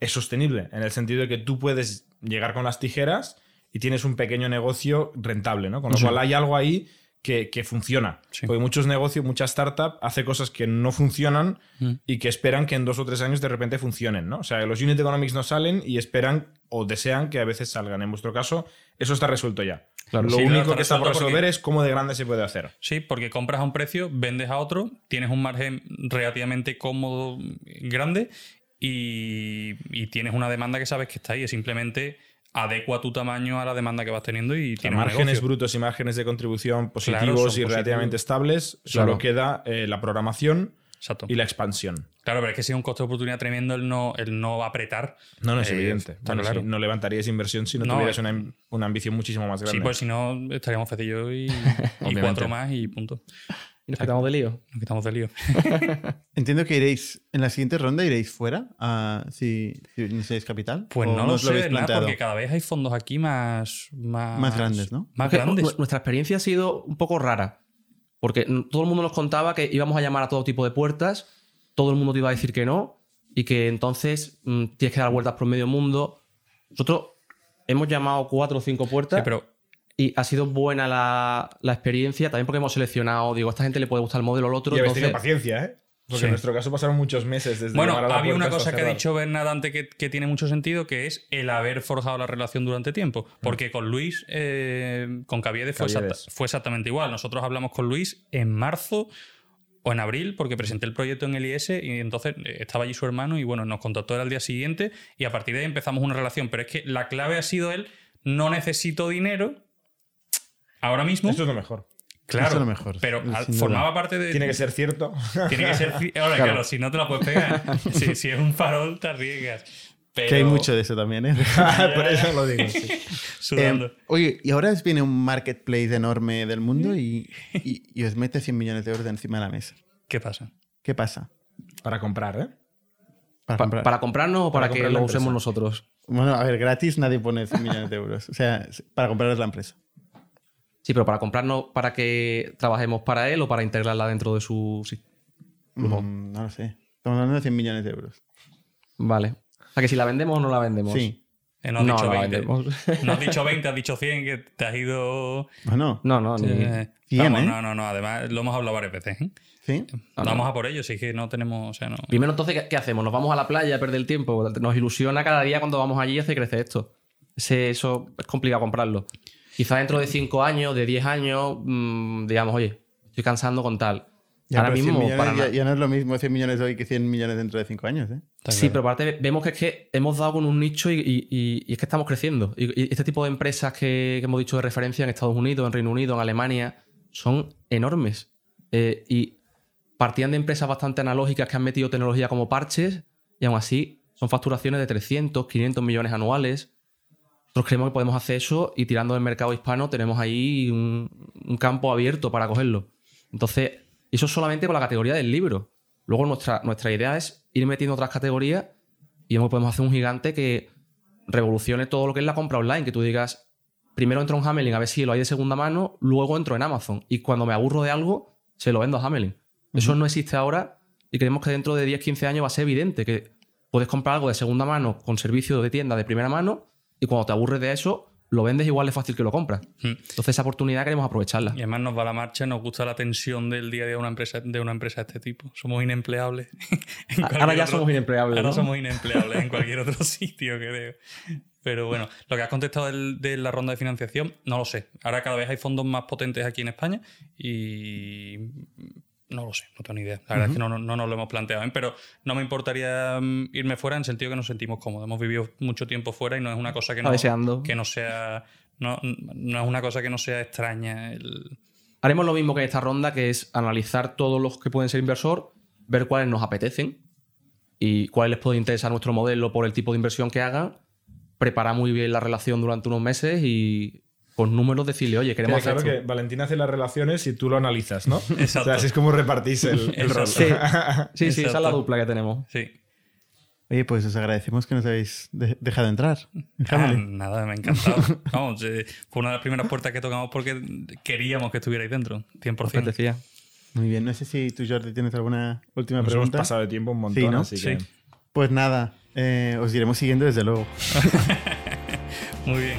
es sostenible, en el sentido de que tú puedes llegar con las tijeras y tienes un pequeño negocio rentable, ¿no? Con lo cual hay algo ahí que, que funciona. Sí. Porque muchos negocios, muchas startups hace cosas que no funcionan Mm. y que esperan que en dos o tres años de repente funcionen, ¿no? O sea, los unit economics no salen y esperan o desean que a veces salgan. En vuestro caso, eso está resuelto ya. Claro. Lo Sí, único que está por resolver porque- es cómo de grande se puede hacer. Sí, porque compras a un precio, vendes a otro, tienes un margen relativamente cómodo, grande, y, y tienes una demanda que sabes que está ahí. Es simplemente adecua tu tamaño a la demanda que vas teniendo y un márgenes brutos y márgenes de contribución positivos Claro, y positivos. relativamente estables. Claro. Solo queda eh, la programación Exacto. y la expansión. Claro, pero es que sí es un costo de oportunidad tremendo el no, el no apretar. No, no es Eh, evidente. Bueno, claro. no levantarías inversión si no, No, tuvieras eh. una, una ambición muchísimo más grande. Sí, pues si no, estaríamos fecillos y, cuatro más y punto. Y nos quitamos de lío. Nos quitamos de lío. Entiendo que iréis, en la siguiente ronda iréis fuera, a, si, si necesitáis capital. Pues ¿O no lo sé, nada, planteado? porque cada vez hay fondos aquí más... Más, Más grandes, ¿no? Más Porque grandes. nu- Nuestra experiencia ha sido un poco rara. Porque todo el mundo nos contaba que íbamos a llamar a todo tipo de puertas, todo el mundo te iba a decir que no, y que entonces mm, tienes que dar vueltas por medio mundo. Nosotros hemos llamado cuatro o cinco puertas Sí, pero y ha sido buena la, la experiencia, también porque hemos seleccionado, digo, a esta gente le puede gustar el modelo o el otro. y habéis entonces- tenido paciencia, ¿eh? Porque Sí. en nuestro caso pasaron muchos meses desde Bueno, a la había una cosa que ha dicho Bernard antes que, que tiene mucho sentido, que es el haber forjado la relación durante tiempo. Porque con Luis, eh, con Caviedes fue, exacta- fue exactamente igual. Nosotros hablamos con Luis en marzo o en abril, porque presenté el proyecto en el IS y entonces eh, estaba allí su hermano y bueno, nos contactó él al día siguiente y a partir de ahí empezamos una relación. Pero es que la clave ha sido él, no necesito dinero ahora mismo. Esto es lo mejor. claro, eso es lo mejor, pero al- formaba parte de... Tiene que ser cierto. Tiene que ser. Ahora, claro, si no te la puedes pegar. si, si es un farol, te arriesgas. Pero, Que hay mucho de eso también, ¿eh? Por eso lo digo. sí. Sudando. Eh, oye, y ahora os viene un marketplace enorme del mundo y, y- y os mete 100 millones de euros de encima de la mesa. ¿Qué pasa? ¿Qué pasa? Para comprar, ¿eh? Para Pa- comprar. ¿Para comprarnos o para, Para que comprar lo usemos empresa. nosotros? Bueno, a ver, gratis nadie pone 100 millones de euros. O sea, es para compraros la empresa. Sí, pero para comprarnos, para que trabajemos para él o para integrarla dentro de su. sí. Mm, no lo sé. Estamos hablando de 100 millones de euros. Vale. O sea, que si la vendemos o no la vendemos. Sí. Eh, no has No, dicho no la 20. vendemos. No has dicho 20, has dicho 100, que te has ido. Bueno, No, no, ni. Eh, 100, vamos, ¿eh? No, no, no. Además, lo hemos hablado varias veces. ¿eh? sí. no, Vamos no. a por ello, sí que no tenemos. O sea, no. Primero, entonces, ¿qué, qué hacemos? ¿Nos vamos a la playa a perder el tiempo? Nos ilusiona cada día cuando vamos allí y hace crecer esto. Ese- eso es complicado comprarlo. Quizá dentro de 5 años, de 10 años, mm, digamos, oye, estoy cansando con tal. Ya, Ahora pero 100 mismo, millones para ya, no es lo mismo 100 millones hoy que 100 millones dentro de 5 años, ¿eh? Está Sí, claro. pero aparte vemos que es que hemos dado con un nicho y, y- y- y es que estamos creciendo. Y, y este tipo de empresas que, que hemos dicho de referencia en Estados Unidos, en Reino Unido, en Alemania, son enormes. Eh, y partían de empresas bastante analógicas que han metido tecnología como parches y aún así son facturaciones de 300, 500 millones anuales. Nosotros creemos que podemos hacer eso y tirando del mercado hispano tenemos ahí un, un campo abierto para cogerlo. Entonces, eso es solamente con la categoría del libro. Luego nuestra, nuestra idea es ir metiendo otras categorías y que podemos hacer un gigante que revolucione todo lo que es la compra online. Que tú digas, primero entro en Hamelin a ver si lo hay de segunda mano, luego entro en Amazon. Y cuando me aburro de algo, se lo vendo a Hamelin. Eso no existe ahora y creemos que dentro de 10, 15 años va a ser evidente que puedes comprar algo de segunda mano con servicio de tienda de primera mano y cuando te aburres de eso, lo vendes igual de fácil que lo compras. Mm. Entonces esa oportunidad queremos aprovecharla. Y además nos va la marcha, nos gusta la tensión del día a día de una empresa de una empresa de este tipo. Somos inempleables. Ahora ya otro- somos inempleables. Ahora ¿no? somos inempleables en cualquier otro sitio, creo. Pero bueno, lo que has contestado del- de la ronda de financiación, no lo sé. Ahora cada vez hay fondos más potentes aquí en España y no lo sé, no tengo ni idea. La verdad es que no, no, no nos lo hemos planteado, ¿eh? pero no me importaría mm, irme fuera en el sentido que nos sentimos cómodos. Hemos vivido mucho tiempo fuera y no es una cosa que no, deseando. que no sea... No, no es una cosa que no sea extraña. el- Haremos lo mismo que en esta ronda, que es analizar todos los que pueden ser inversor, ver cuáles nos apetecen y cuáles les puede interesar nuestro modelo por el tipo de inversión que hagan, preparar muy bien la relación durante unos meses y con números decirle, oye, queremos hacer claro esto. que Valentina hace las relaciones y tú lo analizas, ¿no? Exacto. O sea, así es como repartís el, el rol. Sí, sí, sí, esa es la dupla que tenemos. Sí. Oye, pues os agradecemos que nos habéis de- dejado entrar. en Ah, nada, me ha encantado. Vamos, eh, fue una de las primeras puertas que tocamos porque queríamos que estuvierais dentro, 100%. Te decía. Muy bien, no sé si tú, Jordi, tienes alguna última Nos hemos pregunta. pasado de tiempo un montón, Sí, ¿no? así que... Sí. Pues nada, eh, os iremos siguiendo desde luego. Muy bien.